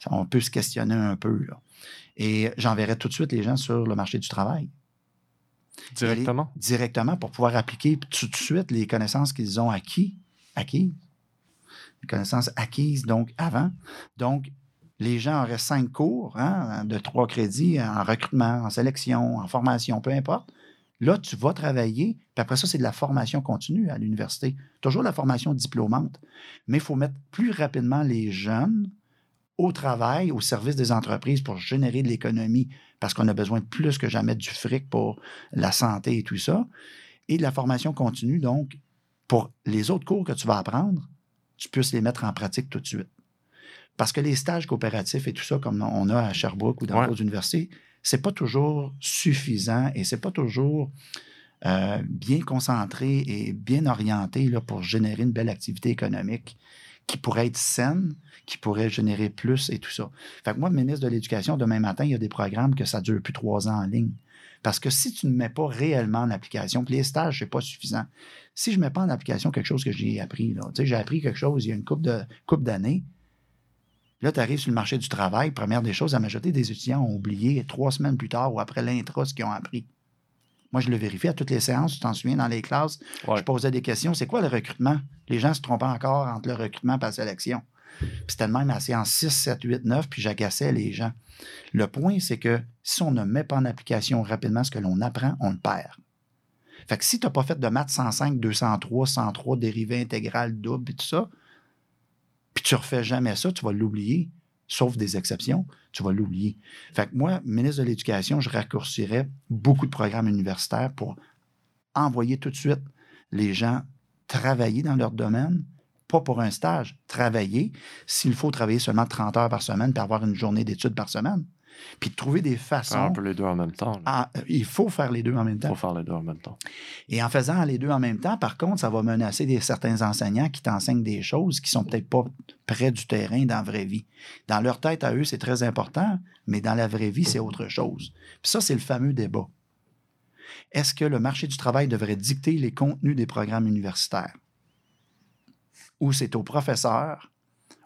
on peut se questionner un peu. Là. Et j'enverrai tout de suite les gens sur le marché du travail Directement? directement pour pouvoir appliquer tout de suite les connaissances qu'ils ont acquis, acquises, les connaissances acquises donc avant. Donc, les gens auraient cinq cours hein, de trois crédits en recrutement, en sélection, en formation, peu importe. Là, tu vas travailler, puis après ça, c'est de la formation continue à l'université. Toujours la formation diplômante. Mais il faut mettre plus rapidement les jeunes au travail, au service des entreprises pour générer de l'économie, parce qu'on a besoin plus que jamais du fric pour la santé et tout ça, et de la formation continue, donc, pour les autres cours que tu vas apprendre, tu puisses les mettre en pratique tout de suite. Parce que les stages coopératifs et tout ça, comme on a à Sherbrooke ou dans Ouais. d'autres universités, c'est pas toujours suffisant et c'est pas toujours euh, bien concentré et bien orienté là, pour générer une belle activité économique qui pourrait être saine, qui pourrait générer plus et tout ça. Fait que moi, ministre de l'Éducation, demain matin, il y a des programmes que ça dure plus trois ans en ligne. Parce que si tu ne mets pas réellement en application, puis les stages, c'est pas suffisant. Si je ne mets pas en application quelque chose que j'ai appris, là, tu sais, j'ai appris quelque chose il y a une couple de couple d'années, là, tu arrives sur le marché du travail, première des choses, la majorité des étudiants ont oublié trois semaines plus tard ou après l'intra ce qu'ils ont appris. Moi, je le vérifie à toutes les séances, tu t'en souviens, dans les classes, Ouais. je posais des questions. C'est quoi le recrutement? Les gens se trompaient encore entre le recrutement et la sélection. Puis c'était le même à séance 6, 7, 8, 9, puis j'agaçais les gens. Le point, c'est que si on ne met pas en application rapidement ce que l'on apprend, on le perd. Fait que si tu n'as pas fait de maths 105, 203, 103, dérivée intégrale, double et tout ça, puis tu refais jamais ça, tu vas l'oublier, sauf des exceptions, tu vas l'oublier. Fait que moi, ministre de l'Éducation, je raccourcirais beaucoup de programmes universitaires pour envoyer tout de suite les gens travailler dans leur domaine, pas pour un stage, travailler. S'il faut travailler seulement 30 heures par semaine puis avoir une journée d'études par semaine. puis de trouver des façons. Un peu les deux en même temps. Ah, il faut faire les deux en même Il temps. faut faire les deux en même temps. Et en faisant les deux en même temps, par contre, ça va menacer des, certains enseignants qui t'enseignent des choses qui sont peut-être pas près du terrain dans la vraie vie. Dans leur tête à eux, c'est très important, mais dans la vraie vie, c'est autre chose. Puis ça, c'est le fameux débat. Est-ce que le marché du travail devrait dicter les contenus des programmes universitaires? Ou c'est aux professeurs,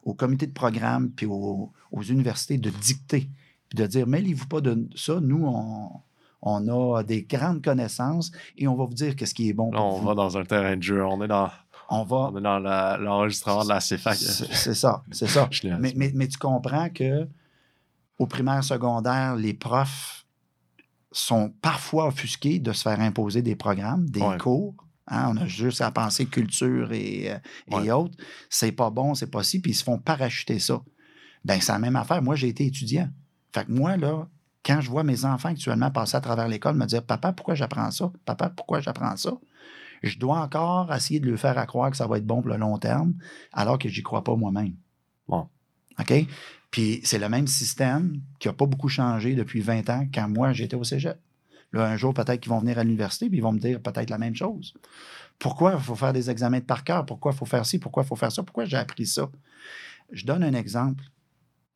au comité de programme, puis aux, aux universités de dicter, puis de dire, mêlez-vous pas de ça, nous, on, on a des grandes connaissances et on va vous dire qu'est-ce qui est bon. Là, pour on vous. va dans un terrain de jeu. On est dans, On va. on est dans la- l'enregistrement de la CFAC. C'est ça, c'est ça. Mais, mais- mais tu comprends que au primaire, secondaire, les profs sont parfois offusqués de se faire imposer des programmes, des Ouais. cours. Hein, on a juste à penser culture et, euh, et Ouais. autres. C'est pas bon, c'est pas si, puis ils se font parachuter ça. Ben, c'est la même affaire. Moi, j'ai été étudiant. Fait que moi, là, quand je vois mes enfants actuellement passer à travers l'école, me dire Papa, pourquoi j'apprends ça? Papa, pourquoi j'apprends ça? Je dois encore essayer de lui faire à croire que ça va être bon pour le long terme, alors que j'y crois pas moi-même. Bon. OK? Puis c'est le même système qui n'a pas beaucoup changé depuis 20 ans quand moi j'étais au cégep. Là, un jour, peut-être qu'ils vont venir à l'université puis ils vont me dire peut-être la même chose. Pourquoi il faut faire des examens de par cœur? Pourquoi il faut faire ci? Pourquoi il faut faire ça? Pourquoi j'ai appris ça? Je donne un exemple.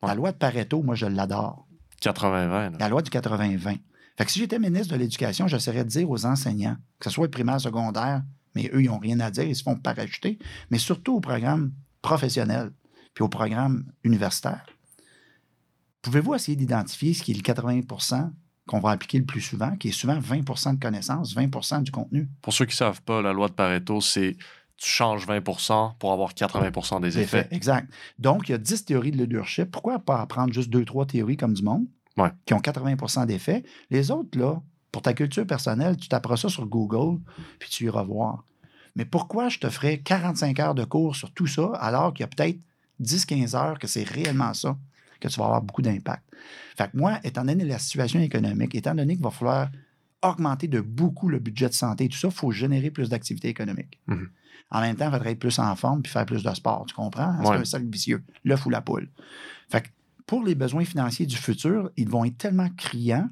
La loi de Pareto, moi, je l'adore. 80-20. là. La loi du 80-20. Fait que si j'étais ministre de l'Éducation, j'essaierais de dire aux enseignants, que ce soit le primaire, secondaire, mais eux, ils n'ont rien à dire, ils se font parachuter, mais surtout au programme professionnel puis au programme universitaire. Pouvez-vous essayer d'identifier ce qui est le 80 qu'on va appliquer le plus souvent, qui est souvent 20% de connaissances, 20% du contenu? Pour ceux qui ne savent pas, la loi de Pareto, c'est tu changes 20% pour avoir 80% des effets. Exact. Donc, il y a 10 théories de leadership. Pourquoi pas apprendre juste deux, trois théories comme du monde Ouais. qui ont 80% d'effets? Les autres, là, pour ta culture personnelle, tu taperas ça sur Google, puis tu iras voir. Mais pourquoi je te ferais 45 heures de cours sur tout ça, alors qu'il y a peut-être 10-15 heures que c'est réellement ça, que tu vas avoir beaucoup d'impact? Fait que moi, étant donné la situation économique, étant donné qu'il va falloir augmenter de beaucoup le budget de santé et tout ça, il faut générer plus d'activité économique. Mhm. En même temps, il faudrait être plus en forme puis faire plus de sport. Tu comprends? C'est Ouais. un cercle vicieux. L'œuf ou la poule. Fait que pour les besoins financiers du futur, ils vont être tellement criants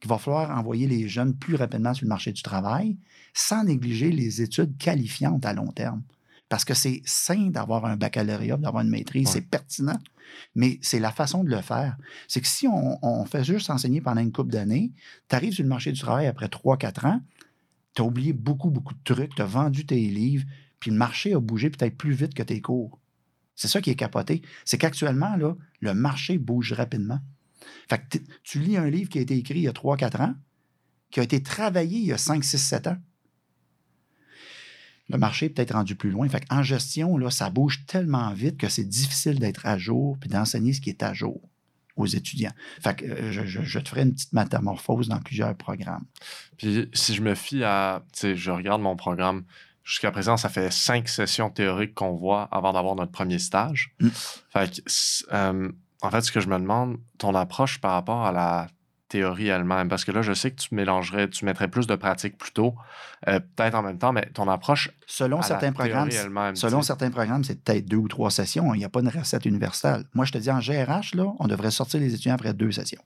qu'il va falloir envoyer les jeunes plus rapidement sur le marché du travail sans négliger les études qualifiantes à long terme. Parce que c'est sain d'avoir un baccalauréat, d'avoir une maîtrise, Ouais. c'est pertinent, mais c'est la façon de le faire. C'est que si on, on fait juste enseigner pendant une couple d'années, tu arrives sur le marché du travail après 3-4 ans, tu as oublié beaucoup, beaucoup de trucs, tu as vendu tes livres, puis le marché a bougé peut-être plus vite que tes cours. C'est ça qui est capoté. C'est qu'actuellement, là, le marché bouge rapidement. Fait que tu lis un livre qui a été écrit il y a 3-4 ans, qui a été travaillé il y a 5, 6, 7 ans. Le marché est peut-être rendu plus loin. Fait en gestion, là, ça bouge tellement vite que c'est difficile d'être à jour puis d'enseigner ce qui est à jour aux étudiants. Fait que euh, je, je- je te ferai une petite métamorphose dans plusieurs programmes. Puis si je me fie à, tu sais, je regarde mon programme, jusqu'à présent, ça fait cinq sessions théoriques qu'on voit avant d'avoir notre premier stage. Mm. Fait que, euh, en fait, ce que je me demande, ton approche par rapport à la théorie elle-même, parce que là, je sais que tu mélangerais, tu mettrais plus de pratique plus tôt, euh, peut-être en même temps, mais ton approche Selon à certains la programmes, Selon certains programmes, c'est peut-être deux ou trois sessions. Il n'y a pas une recette universelle. Moi, je te dis, en GRH, là, on devrait sortir les étudiants après deux sessions.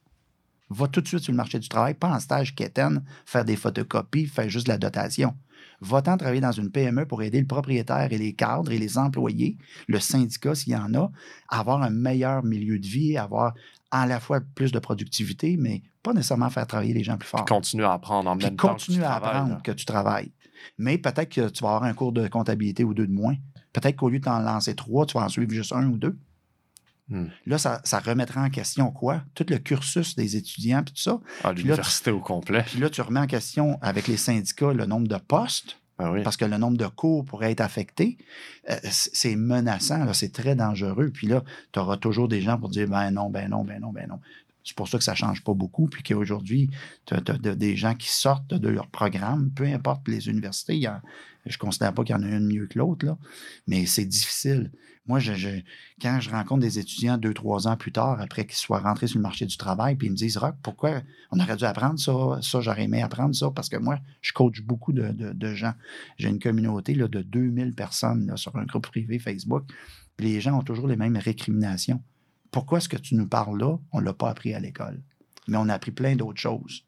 Va tout de suite sur le marché du travail, pas en stage quétaine, faire des photocopies, faire juste de la dotation. Va-t'en travailler dans une PME pour aider le propriétaire et les cadres et les employés, le syndicat s'il y en a, à avoir un meilleur milieu de vie, avoir à la fois plus de productivité, mais pas nécessairement faire travailler les gens plus fort. continue à apprendre en Puis même temps que tu continue à apprendre là. que tu travailles. Mais peut-être que tu vas avoir un cours de comptabilité ou deux de moins. Peut-être qu'au lieu de t'en lancer trois, tu vas en suivre juste un ou deux. Hmm. Là, ça, ça remettra en question quoi? Tout le cursus des étudiants, puis tout ça. Là, l'université au complet. Puis là, tu remets en question avec les syndicats le nombre de postes, Ben oui. parce que le nombre de cours pourrait être affecté. Euh, c'est menaçant, c'est très dangereux. Puis là, tu auras toujours des gens pour dire ben non, ben non, ben non, ben non. C'est pour ça que ça ne change pas beaucoup. Puis qu'aujourd'hui, tu as, des gens qui sortent de leur programme, peu importe les universités. je ne considère pas qu'il y en a une mieux que l'autre, mais c'est difficile. Moi, je, quand je rencontre des étudiants deux, trois ans plus tard, après qu'ils soient rentrés sur le marché du travail, puis ils me disent Rock, pourquoi on aurait dû apprendre ça Ça, j'aurais aimé apprendre ça parce que moi, je coach beaucoup de gens. J'ai une communauté là, de 2000 personnes là, sur un groupe privé Facebook. Puis les gens ont toujours les mêmes récriminations. Pourquoi est-ce que tu nous parles là? On ne l'a pas appris à l'école. Mais on a appris plein d'autres choses.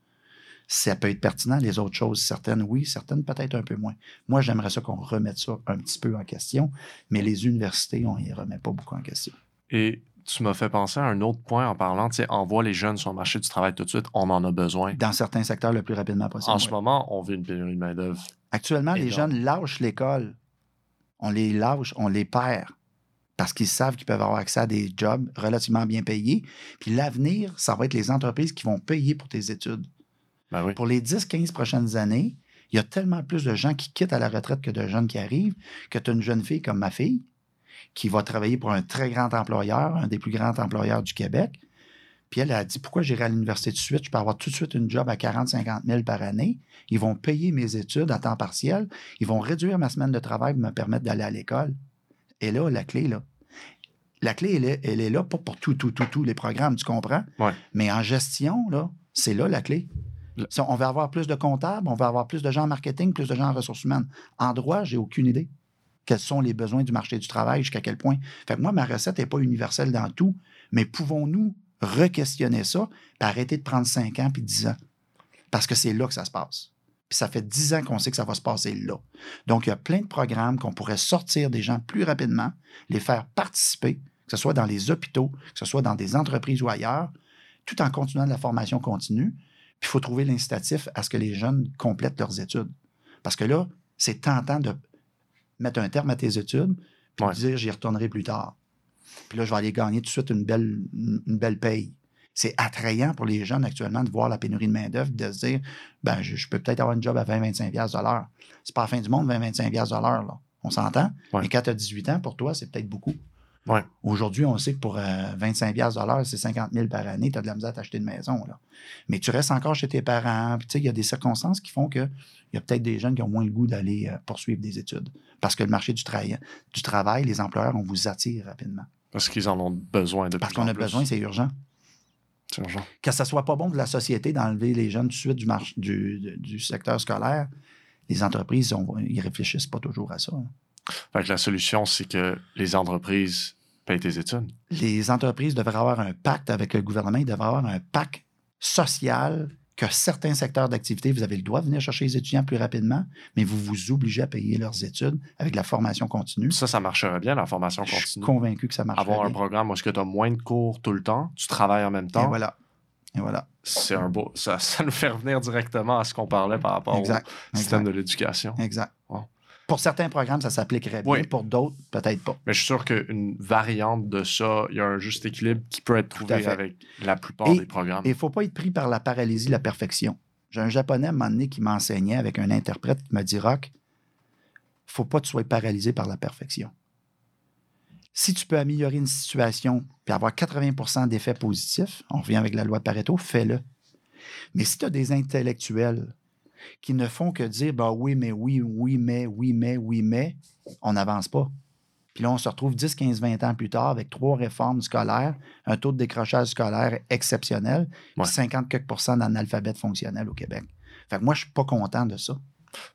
Ça peut être pertinent, les autres choses, certaines oui, certaines peut-être un peu moins. Moi, j'aimerais ça qu'on remette ça un petit peu en question, mais les universités, on ne les remet pas beaucoup en question. Et tu m'as fait penser à un autre point en parlant, tu sais, envoie les jeunes sur le marché du travail tout de suite, on en a besoin. Dans certains secteurs, le plus rapidement possible. En ce moment, on vit une pénurie de main-d'œuvre. Actuellement, les jeunes lâchent l'école. On les lâche, on les perd parce qu'ils savent qu'ils peuvent avoir accès à des jobs relativement bien payés. Puis l'avenir, ça va être les entreprises qui vont payer pour tes études. Ben oui. Pour les 10-15 prochaines années, il y a tellement plus de gens qui quittent à la retraite que de jeunes qui arrivent que tu as une jeune fille comme ma fille qui va travailler pour un très grand employeur, un des plus grands employeurs du Québec. Puis elle a dit Pourquoi j'irai à l'université tout de suite? Je peux avoir tout de suite une job à 40-50 000 par année. Ils vont payer mes études à temps partiel. Ils vont réduire ma semaine de travail pour me permettre d'aller à l'école. Et là, la clé, là. La clé, elle est, elle est là, pas pour tout, tout, tout, tous les programmes, tu comprends? Ouais. Mais en gestion, là, c'est là la clé. Le- on va avoir plus de comptables, on va avoir plus de gens en marketing, plus de gens en ressources humaines. En droit, j'ai aucune idée. Quels sont les besoins du marché du travail, jusqu'à quel point? Fait que moi, ma recette n'est pas universelle dans tout, mais pouvons-nous re-questionner ça, puis arrêter de prendre 5 ans puis 10 ans? Parce que c'est là que ça se passe. Puis ça fait 10 ans qu'on sait que ça va se passer là. Donc, il y a plein de programmes qu'on pourrait sortir des gens plus rapidement, les faire participer, que ce soit dans les hôpitaux, que ce soit dans des entreprises ou ailleurs, tout en continuant de la formation continue. Puis il faut trouver l'incitatif à ce que les jeunes complètent leurs études. Parce que là, c'est tentant de mettre un terme à tes études, puis Ouais. de dire j'y retournerai plus tard. Puis là, je vais aller gagner tout de suite une belle, une une belle paye. C'est attrayant pour les jeunes actuellement de voir la pénurie de main-d'œuvre, de se dire ben, je, je peux peut-être avoir une job à 20-25$ piastres de l'heure. C'est pas la fin du monde, 20-25$ piastres de l'heure. là. On s'entend? Ouais. Mais quand tu as 18 ans, pour toi, c'est peut-être beaucoup. Ouais. Aujourd'hui, on sait que pour euh, 25$ piastres de l'heure, c'est 50 000 par année, tu as de la misère à t'acheter une maison. Là. Mais tu restes encore chez tes parents. Il y a des circonstances qui font qu'il y a peut-être des jeunes qui ont moins le goût d'aller euh, poursuivre des études. Parce que le marché du, travail, du travail, les employeurs, on vous attire rapidement. Parce qu'ils en ont besoin de Parce qu'on a plus. besoin, c'est urgent. Que ça soit pas bon de la société d'enlever les jeunes tout de suite du, marché, du, du- du secteur scolaire, les entreprises, on, ils réfléchissent pas toujours à ça. hein. Fait que la solution, c'est que les entreprises payent tes études. les entreprises devraient avoir un pacte avec le gouvernement, ils devraient avoir un pacte social que certains secteurs d'activité, vous avez le droit de venir chercher les étudiants plus rapidement, mais vous vous obligez à payer leurs études avec la formation continue. Ça, ça marcherait bien, la formation Je suis continue. convaincu que ça marche. Avoir un programme où est-ce que tu as moins de cours tout le temps, tu travailles en même Et temps, voilà. Et voilà. c'est un beau. Ça, ça nous fait revenir directement à ce qu'on parlait par rapport Exact. au système Exact. de l'éducation. Exact. Wow. Pour certains programmes, ça s'appliquerait bien. Oui. Pour d'autres, peut-être pas. Mais je suis sûr qu'une variante de ça, il y a un juste équilibre qui peut être trouvé avec la plupart Et- des programmes. Et il ne faut pas être pris par la paralysie de la perfection. J'ai un japonais à un moment donné qui m'enseignait avec un interprète qui m'a dit Rock, faut pas que tu sois paralysé par la perfection. Si tu peux améliorer une situation puis avoir 80% d'effets positifs, on revient avec la loi de Pareto, fais-le. Mais si tu as des intellectuels qui ne font que dire bah oui, mais oui, oui, mais, oui, mais, oui, mais, on n'avance pas. Puis là, on se retrouve 10, 15, 20 ans plus tard avec trois réformes scolaires, un taux de décrochage scolaire exceptionnel, puis Ouais. 50 quelques pourcents d'analphabètes fonctionnels au Québec. Fait que moi, je suis pas content de ça.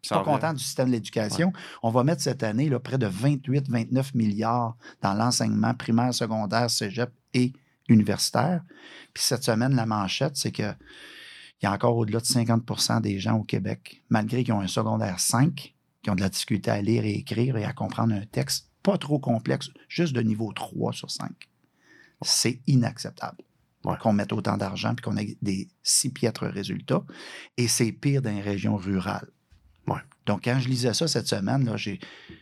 Je suis pas content du système de l'éducation. On va mettre cette année là, près de 28-29 milliards dans l'enseignement primaire, secondaire, cégep et universitaire. Puis cette semaine, la manchette, c'est que il y a encore au-delà de 50% des gens au Québec, malgré qu'ils ont un secondaire 5, qui ont de la difficulté à lire et écrire et à comprendre un texte pas trop complexe, juste de niveau 3 sur 5. C'est inacceptable Ouais. qu'on mette autant d'argent et qu'on ait des si piètres résultats. Et c'est pire dans les régions rurales. Ouais. Donc, quand je lisais ça cette semaine, là,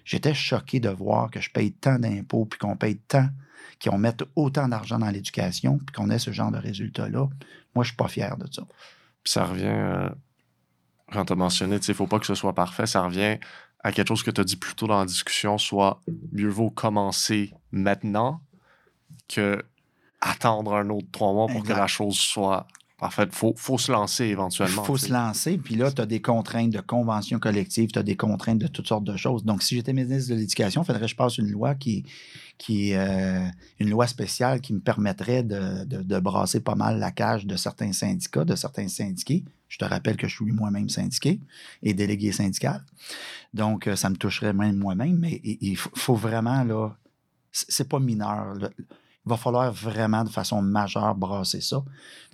j'étais choqué de voir que je paye tant d'impôts, puis qu'on paye tant, qu'on mette autant d'argent dans l'éducation, puis qu'on ait ce genre de résultats-là. Moi, je suis pas fier de ça. Ça revient, euh, quand tu as mentionné, il ne faut pas que ce soit parfait, ça revient à quelque chose que tu as dit plus tôt dans la discussion, soit mieux vaut commencer maintenant que attendre un autre trois mois pour Exact. que la chose soit parfaite. Il faut, faut se lancer Il éventuellement. faut tu se lancer, puis là, tu as des contraintes de convention collective, tu as des contraintes de toutes sortes de choses. Donc, si j'étais ministre de l'Éducation, il faudrait que je passe une loi qui, qui euh, une loi spéciale qui me permettrait de, de- de brasser pas mal la cage de certains syndicats, de certains syndiqués. Je te rappelle que je suis moi-même syndiqué et délégué syndical. Donc, euh, ça me toucherait même moi-même, mais il, il faut faut vraiment, là, c'est pas mineur. là. Va falloir vraiment de façon majeure brasser ça.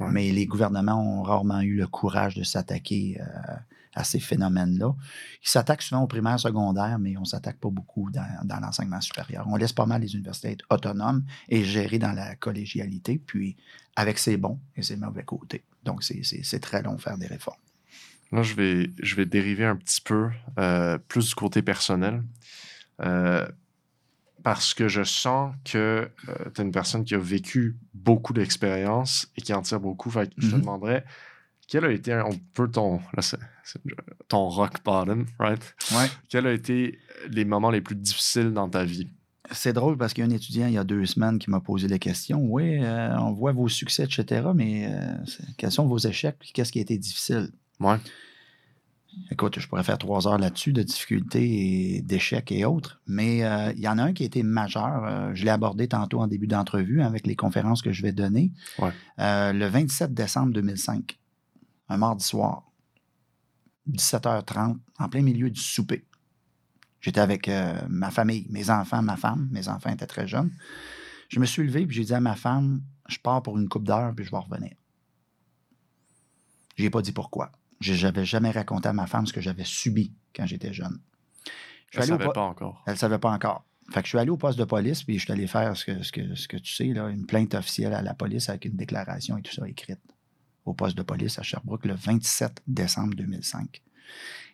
Ouais. Mais les gouvernements ont rarement eu le courage de s'attaquer euh, à ces phénomènes-là. Ils s'attaquent souvent au primaire, secondaire, mais on ne s'attaque pas beaucoup dans, dans l'enseignement supérieur. On laisse pas mal les universités être autonomes et gérées dans la collégialité, puis avec ses bons et ses mauvais côtés. Donc, c'est- très long de faire des réformes. Là, je vais, je vais dériver un petit peu euh, plus du côté personnel. Euh, parce que je sens que tu es une personne qui a vécu beaucoup d'expériences et qui en tire beaucoup. Fait que je te Mhm. demanderais, quel a été un peu ton, là, ton rock bottom, right? Ouais. Quels ont été les moments les plus difficiles dans ta vie? C'est drôle parce qu'il y a un étudiant il y a deux semaines qui m'a posé la question. Oui, euh, on voit vos succès, etc., mais euh, quels sont vos échecs puis qu'est-ce qui a été difficile? Ouais. Écoute, je pourrais faire trois heures là-dessus de difficultés et d'échecs et autres, mais euh, il y en a un qui a été majeur. euh, je l'ai abordé tantôt en début d'entrevue avec les conférences que je vais donner. Ouais. Euh, le 27 décembre 2005, un mardi soir, 17h30, en plein milieu du souper. J'étais avec ma famille, mes enfants, ma femme. Mes enfants étaient très jeunes. Je me suis levé et j'ai dit à ma femme, je pars pour une coupe d'heure puis je vais revenir. Je n'ai pas dit pourquoi. Je n'avais jamais raconté à ma femme ce que j'avais subi quand j'étais jeune. Je Je suis ne po- pas encore. Elle ne savait pas encore. Fait que je suis allé au poste de police, puis je suis allé faire ce que, ce que, ce que tu sais, là, une plainte officielle à la police avec une déclaration et tout ça écrite au poste de police à Sherbrooke le 27 décembre 2005.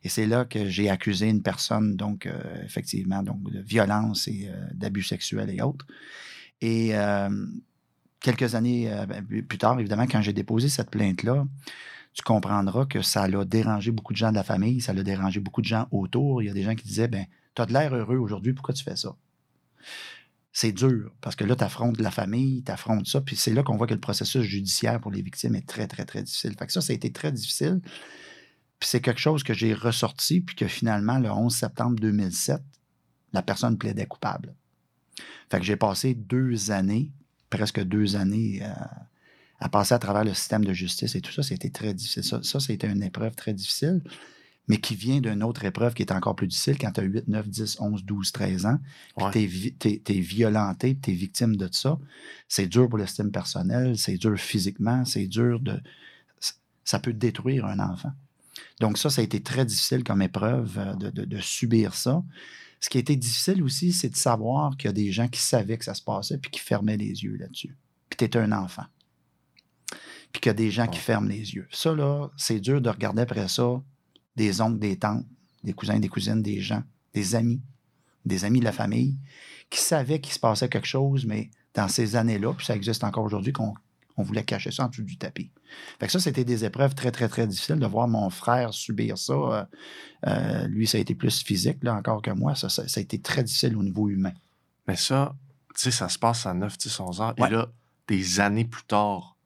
Et c'est là que j'ai accusé une personne, donc, euh, effectivement, donc, de violence et euh, d'abus sexuels et autres. Et euh, quelques années ben, plus tard, évidemment, quand j'ai déposé cette plainte-là, tu comprendras que ça l'a dérangé beaucoup de gens de la famille, ça l'a dérangé beaucoup de gens autour. Il y a des gens qui disaient, ben, tu as de l'air heureux aujourd'hui, pourquoi tu fais ça? C'est dur, parce que là, tu affrontes la famille, tu affrontes ça, puis c'est là qu'on voit que le processus judiciaire pour les victimes est très, très, très difficile. Fait que ça, ça a été très difficile. Puis c'est quelque chose que j'ai ressorti, puis que finalement, le 11 septembre 2007, la personne plaidait coupable. Fait que j'ai passé deux années, presque deux années, euh, à passer à travers le système de justice et tout ça, c'était très difficile. Ça, ça, c'était une épreuve très difficile, mais qui vient d'une autre épreuve qui est encore plus difficile quand tu as 8, 9, 10, 11, 12, 13 ans, puis vi- t'es t'es violenté, puis t'es victime de ça. C'est dur pour l'estime personnelle, c'est dur physiquement, c'est dur de... Ça peut détruire un enfant. Donc ça, ça a été très difficile comme épreuve euh, de, de- de subir ça. Ce qui a été difficile aussi, c'est de savoir qu'il y a des gens qui savaient que ça se passait puis qui fermaient les yeux là-dessus. Puis tu étais un enfant. Puis qu'il y a des gens qui ferment les yeux. Ça, là, c'est dur de regarder après ça des oncles, des tantes, des cousins, des cousines, des gens, des amis, des amis de la famille qui savaient qu'il se passait quelque chose, mais dans ces années-là, puis ça existe encore aujourd'hui, qu'on on voulait cacher ça en dessous du tapis. Fait que ça, c'était des épreuves très, très, très difficiles de voir mon frère subir ça. Euh, euh, lui, ça a été plus physique, là, encore que moi. Ça, ça, ça a été très difficile au niveau humain. Mais ça, tu sais, ça se passe à 9, 10, 11 ans. Ouais. Et là, des années plus tard,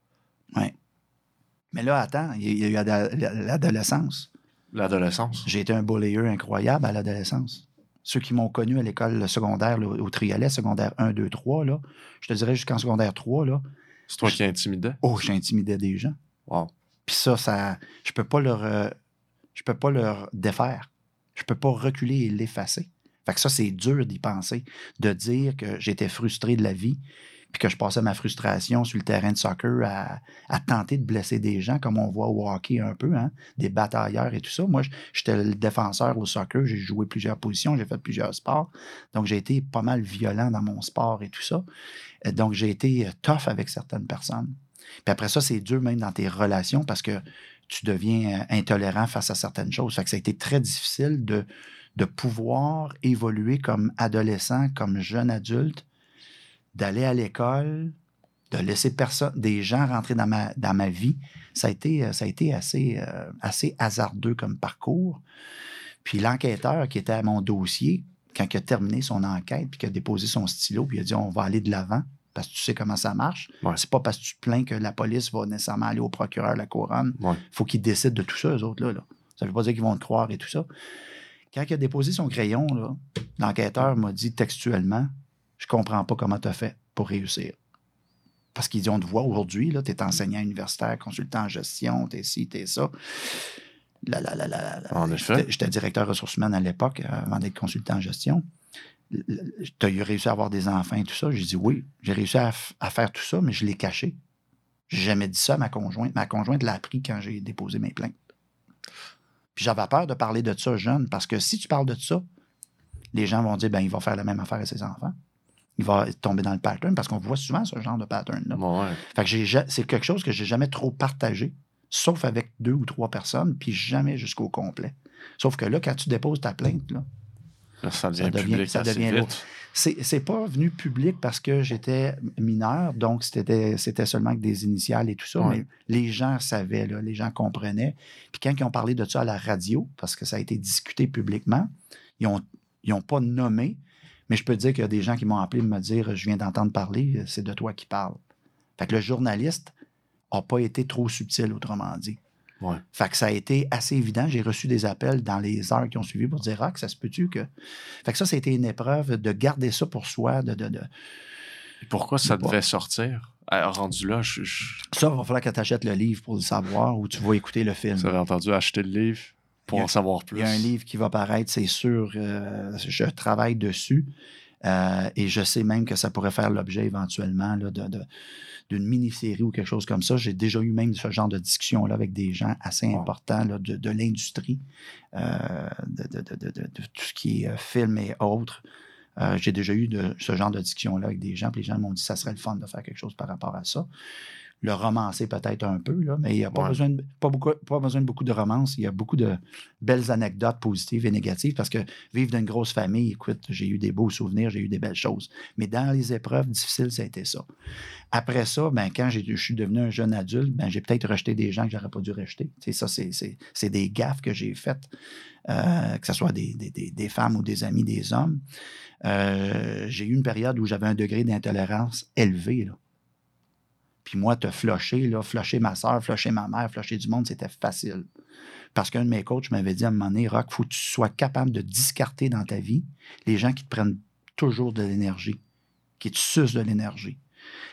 Mais là, attends, il y a- eu ado- l'adolescence. l'adolescence. J'ai été un bullier incroyable à l'adolescence. Ceux qui m'ont connu à l'école secondaire, là, au Triolet, secondaire 1, 2, 3, là, je te dirais jusqu'en secondaire 3, là, C'est toi qui intimidais? oh, j'intimidais des gens. Wow. Puis ça, ça, je peux pas leur, euh, je peux pas leur défaire. Je peux pas reculer et l'effacer. Fait que ça, c'est dur d'y penser, de dire que j'étais frustré de la vie, puis que je passais ma frustration sur le terrain de soccer à, tenter de blesser des gens, comme on voit au hockey un peu, hein, des batailleurs et tout ça. Moi, j'étais le défenseur au soccer, j'ai joué plusieurs positions, j'ai fait plusieurs sports. Donc, j'ai été pas mal violent dans mon sport et tout ça. Donc, j'ai été euh, tough avec certaines personnes. Puis après ça, c'est dur même dans tes relations parce que tu deviens euh, intolérant face à certaines choses. Fait que ça a été très difficile de pouvoir évoluer comme adolescent, comme jeune adulte, d'aller à l'école, de laisser personne, des gens rentrer dans ma, dans ma vie. Ça a été, euh, ça a été assez, euh, assez hasardeux comme parcours. Puis l'enquêteur qui était à mon dossier, quand il a terminé son enquête, puis qu'il a déposé son stylo, puis il a dit on va aller de l'avant parce que tu sais comment ça marche. Ouais. C'est pas parce que tu te plains que la police va nécessairement aller au procureur la couronne. Ouais. faut qu'ils décident de tout ça, eux autres. Là, là. Ça veut pas dire qu'ils vont te croire et tout ça. Quand il a déposé son crayon, l'enquêteur m'a dit textuellement Je comprends pas comment tu as fait pour réussir. Parce qu'ils dit On te voit aujourd'hui, tu es enseignant universitaire, consultant en gestion, t'es ci, t'es ça. Là, là, là, là, là, là. En effet. J'étais- directeur ressources humaines à l'époque, euh, avant d'être consultant en gestion. Tu as réussi à avoir des enfants et tout ça? J'ai dit oui, j'ai réussi à, à, faire tout ça, mais je l'ai caché. J'ai jamais dit ça à ma conjointe. Ma conjointe l'a appris quand j'ai déposé mes plaintes. Puis j'avais peur de parler de ça jeune, parce que si tu parles de ça, les gens vont dire ben il va faire la même affaire à ses enfants. Il va tomber dans le pattern, parce qu'on voit souvent ce genre de pattern-là. Fait que c'est quelque chose que j'ai jamais trop partagé, sauf avec deux ou trois personnes, puis jamais jusqu'au complet. Sauf que là, quand tu déposes ta plainte, là, ça devient, public ça devient vite. C'est pas venu public parce que j'étais mineur, donc c'était seulement avec des initiales et tout ça, mais les gens savaient, là, les gens comprenaient. Puis quand ils ont parlé de ça à la radio, parce que ça a été discuté publiquement, ils n'ont ils ont pas nommé, mais je peux te dire qu'il y a des gens qui m'ont appelé me dire Je viens d'entendre parler, c'est de toi qui parle. Fait que le journaliste n'a pas été trop subtil, autrement dit. Fait que ça a été assez évident. J'ai reçu des appels dans les heures qui ont suivi pour dire Ah, que ça se peut-tu que. Fait que ça, été une épreuve de garder ça pour soi. De, de, pourquoi ça devait sortir? rendu là, je, Ça, il va falloir que tu achètes le livre pour le savoir ou tu vas écouter le film. Tu aurais entendu acheter le livre? Pour en savoir plus. Il y a un livre qui va paraître, c'est sûr. Euh, je travaille dessus. Euh, et je sais même que ça pourrait faire l'objet éventuellement là, de, d'une mini-série ou quelque chose comme ça. J'ai déjà eu même ce genre de discussion-là avec des gens assez importants de, l'industrie, euh, de, tout ce qui est film et autres. Euh, j'ai déjà eu ce genre de discussion-là avec des gens, puis les gens m'ont dit que ça serait le fun de faire quelque chose par rapport à ça le romancer peut-être un peu, là, mais il n'y a pas, besoin de, pas, beaucoup, pas besoin de beaucoup de romance. Il y a beaucoup de belles anecdotes positives et négatives parce que vivre d'une grosse famille, écoute, j'ai eu des beaux souvenirs, j'ai eu des belles choses. Mais dans les épreuves difficiles, ça a été ça. Après ça, ben, quand je suis devenu un jeune adulte, ben, j'ai peut-être rejeté des gens que j'aurais pas dû rejeter. C'est ça, c'est des gaffes que j'ai faites, euh, que ce soit des, des, femmes ou des amis, des hommes. Euh, j'ai eu une période où j'avais un degré d'intolérance élevé. Là. Puis moi, te flusher, là, flusher ma soeur, flusher ma mère, flusher du monde, c'était facile. Parce qu'un de mes coachs m'avait dit à un moment donné, Rock, il faut que tu sois capable de discarter dans ta vie les gens qui te prennent toujours de l'énergie, qui te sucent de l'énergie.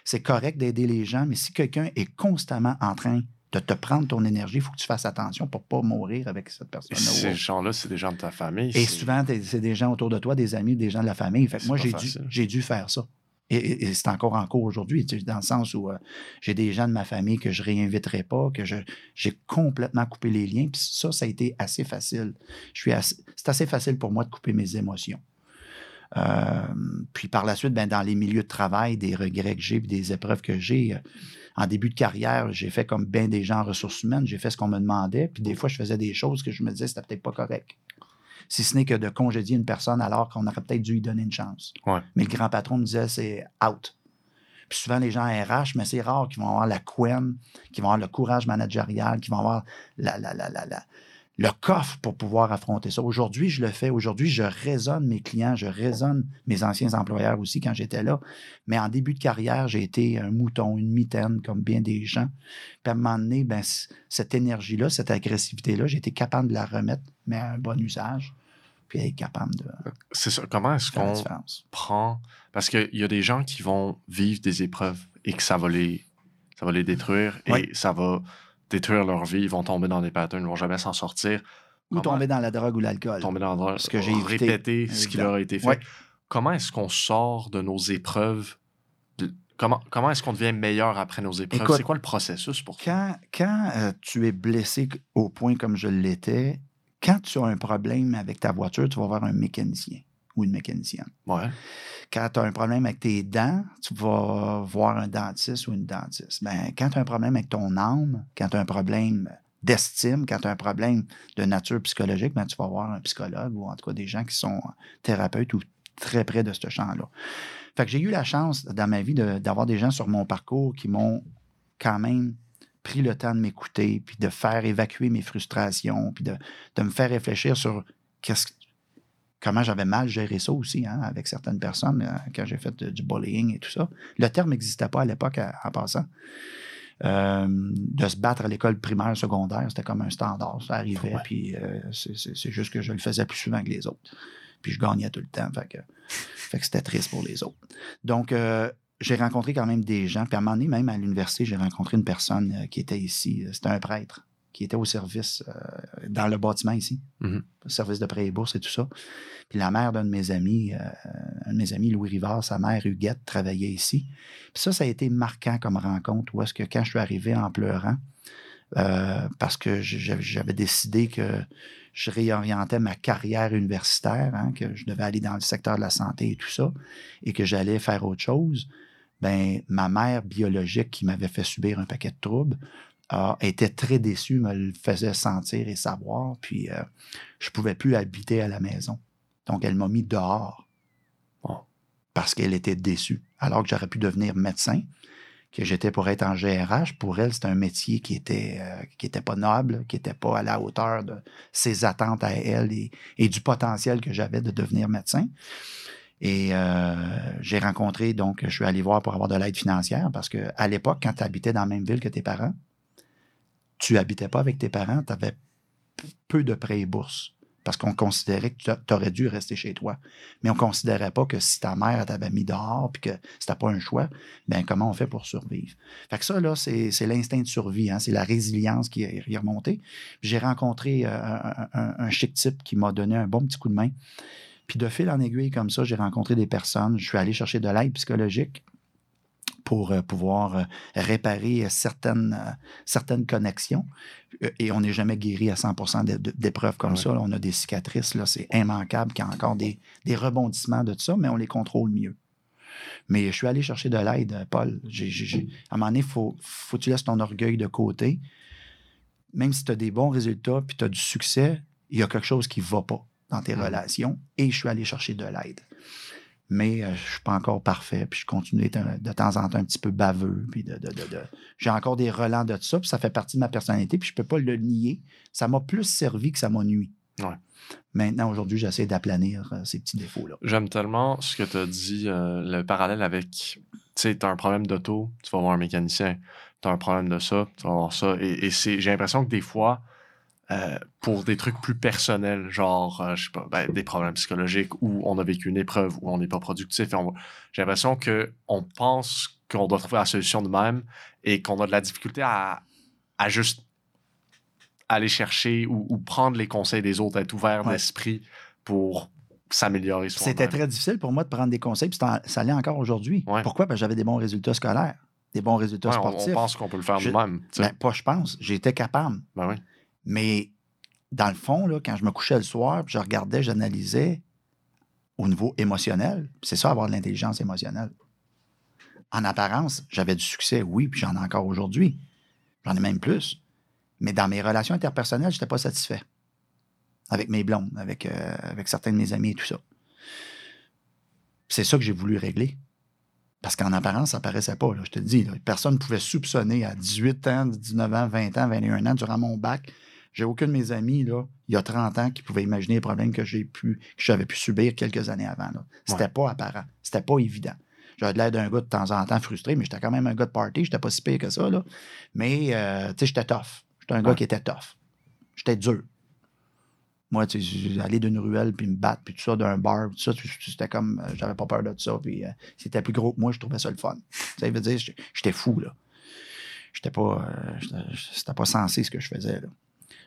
C'est correct d'aider les gens, mais si quelqu'un est constamment en train de te prendre ton énergie, il faut que tu fasses attention pour ne pas mourir avec cette personne-là. Ces gens-là, c'est des gens de ta famille. Et souvent, c'est des gens autour de toi, des amis, des gens de la famille. Fait moi, j'ai dû faire ça. Et, c'est encore en cours aujourd'hui, dans le sens où euh, j'ai des gens de ma famille que je réinviterai pas, que j'ai complètement coupé les liens. Puis ça, ça a été assez facile. c'est assez facile pour moi de couper mes émotions. Euh, puis par la suite, ben, dans les milieux de travail, des regrets que j'ai, des épreuves que j'ai, euh, en début de carrière, j'ai fait comme bien des gens en ressources humaines, j'ai fait ce qu'on me demandait, puis des fois, je faisais des choses que je me disais, c'était peut-être pas correct si ce n'est que de congédier une personne alors qu'on aurait peut-être dû lui donner une chance. Mais le grand patron me disait c'est out. Puis souvent, les gens RH, mais c'est rare qu'ils vont avoir la couenne, qu'ils vont avoir le courage managérial, qu'ils vont avoir la, la, la, la, le coffre pour pouvoir affronter ça. Aujourd'hui, je le fais. Aujourd'hui, je raisonne mes clients, je raisonne mes anciens employeurs aussi quand j'étais là. Mais en début de carrière, j'ai été un mouton, une mitaine, comme bien des gens. Puis à un moment donné, ben, cette énergie-là, cette agressivité-là, j'ai été capable de la remettre, mais à un bon usage puis être capable de. C'est ça. Comment est-ce qu'on prend. Parce qu'il y a des gens qui vont vivre des épreuves et que ça va les, ça va les détruire et ça va détruire leur vie. Ils vont tomber dans des patterns, ils ne vont jamais s'en sortir. Ou tomber dans la drogue ou l'alcool. Tomber dans la drogue. Ce que j'ai répété ce qui leur a été fait. Comment est-ce qu'on sort de nos épreuves? Comment, comment est-ce qu'on devient meilleur après nos épreuves? C'est quoi le processus pour Quand, quand euh, tu es blessé au point comme je l'étais, quand tu as un problème avec ta voiture, tu vas voir un mécanicien ou une mécanicienne. Ouais. Quand tu as un problème avec tes dents, tu vas voir un dentiste ou une dentiste. Ben, quand tu as un problème avec ton âme, quand tu as un problème d'estime, quand tu as un problème de nature psychologique, ben, tu vas voir un psychologue ou en tout cas des gens qui sont thérapeutes ou très près de ce champ-là. Fait que j'ai eu la chance dans ma vie d'avoir des gens sur mon parcours qui m'ont quand même pris le temps de m'écouter, puis de faire évacuer mes frustrations, puis de, me faire réfléchir sur comment j'avais mal géré ça aussi hein, avec certaines personnes euh, quand j'ai fait du bullying et tout ça. Le terme n'existait pas à l'époque en passant. Euh, de se battre à l'école primaire, secondaire, c'était comme un standard. Ça arrivait, puis euh, c'est juste que je le faisais plus souvent que les autres. Puis je gagnais tout le temps. Fait que, que c'était triste pour les autres. Donc, j'ai rencontré quand même des gens. Puis à un moment donné, même à l'université, j'ai rencontré une personne euh, qui était ici. C'était un prêtre. qui était au service euh, dans le bâtiment ici, Mhm. le service de prêt et bourse et tout ça. Puis la mère d'un de mes amis, euh, un de mes amis, Louis Rivard, sa mère Huguette, travaillait ici. Puis ça, ça a été marquant comme rencontre, où est-ce que quand je suis arrivé en pleurant, euh, parce que j'avais j'avais décidé que je réorientais ma carrière universitaire, hein, que je devais aller dans le secteur de la santé et tout ça, et que j'allais faire autre chose, ben, ma mère biologique qui m'avait fait subir un paquet de troubles était très déçue, me le faisait sentir et savoir, puis euh, je ne pouvais plus habiter à la maison. Donc, elle m'a mis dehors Bon. parce qu'elle était déçue. Alors que j'aurais pu devenir médecin, que j'étais pour être en GRH, pour elle, c'était un métier qui était, euh, qui était pas noble, qui n'était pas à la hauteur de ses attentes à elle et, et du potentiel que j'avais de devenir médecin. Et euh, j'ai rencontré, donc, je suis allé voir pour avoir de l'aide financière parce qu'à l'époque, quand tu habitais dans la même ville que tes parents, tu habitais pas avec tes parents, tu avais peu de prêts et bourses parce qu'on considérait que tu aurais dû rester chez toi. Mais on ne considérait pas que si ta mère t'avait mis dehors puis que c'était pas un choix, ben comment on fait pour survivre? Fait que ça, là, c'est l'instinct de survie, hein, c'est la résilience qui est remontée. J'ai rencontré euh, un chic type qui m'a donné un bon petit coup de main. Puis de fil en aiguille comme ça, j'ai rencontré des personnes. Je suis allé chercher de l'aide psychologique pour euh, pouvoir euh, réparer certaines, euh, certaines connexions. Euh, Et on n'est jamais guéri à 100 de- de- d'épreuves comme Ouais. ça. là. On a des cicatrices, là, c'est immanquable qu'il y a encore des, des rebondissements de tout ça, mais on les contrôle mieux. Mais je suis allé chercher de l'aide, Paul. À un moment donné, il faut, faut que tu laisses ton orgueil de côté. Même si tu as des bons résultats puis tu as du succès, il y a quelque chose qui ne va pas dans tes Mhm. relations et je suis allé chercher de l'aide. Mais euh, je ne suis pas encore parfait, puis je continue d'être un- de temps en temps un petit peu baveux. Puis de, de- de- de- J'ai encore des relents de ça, puis ça fait partie de ma personnalité, puis je ne peux pas le nier. Ça m'a plus servi que ça m'a nuit. Ouais. Maintenant, aujourd'hui, j'essaie d'aplanir euh, ces petits défauts-là. J'aime tellement ce que tu as dit, euh, le parallèle avec, tu sais, tu as un problème d'auto, tu vas voir un mécanicien. Tu as un problème de ça, tu vas voir ça. Et, et c'est, j'ai l'impression que des fois, euh, pour des trucs plus personnels, genre, euh, je sais pas, ben, des problèmes psychologiques où on a vécu une épreuve, où on n'est pas productif, on j'ai l'impression qu'on pense qu'on doit trouver la solution de même et qu'on a de la difficulté à, à juste aller chercher ou, ou prendre les conseils des autres, être ouvert Ouais. d'esprit pour s'améliorer. C'était très difficile pour moi de prendre des conseils, puis ça l'est encore aujourd'hui. Ouais. Pourquoi? Parce que j'avais des bons résultats scolaires, des bons résultats Ouais, on, on sportifs. pense qu'on peut le faire nous-mêmes. Ben, pas je pense, j'étais capable. Ben oui. Mais dans le fond, là, quand je me couchais le soir, puis je regardais, j'analysais au niveau émotionnel. C'est ça, avoir de l'intelligence émotionnelle. En apparence, j'avais du succès, oui, puis j'en ai encore aujourd'hui. J'en ai même plus. Mais dans mes relations interpersonnelles, je n'étais pas satisfait. Avec mes blondes, avec, euh, avec certains de mes amis et tout ça. C'est ça que j'ai voulu régler. Parce qu'en apparence, ça paraissait pas. je te le dis, personne ne pouvait soupçonner à 18 ans, 19 ans, 20 ans, 21 ans, durant mon bac. J'ai aucun de mes amis, là, il y a 30 ans, qui pouvaient imaginer les problèmes que j'ai pu, que j'avais pu subir quelques années avant. C'était Ouais. pas apparent. C'était pas évident. J'avais de l'air d'un gars de temps en temps frustré, mais j'étais quand même un gars de party. J'étais pas si pire que ça. Là. Mais, euh, tu sais, j'étais tough. J'étais un gars qui était tough. J'étais dur. Moi, tu sais, aller d'une ruelle puis me battre, puis tout ça, d'un bar, tout ça, c'était comme, euh, j'avais pas peur de ça, puis euh, c'était plus gros que moi, je trouvais ça le fun. Ça veut dire, j'étais- fou, là. J'étais pas, euh, c'était pas sensé ce que je faisais, là.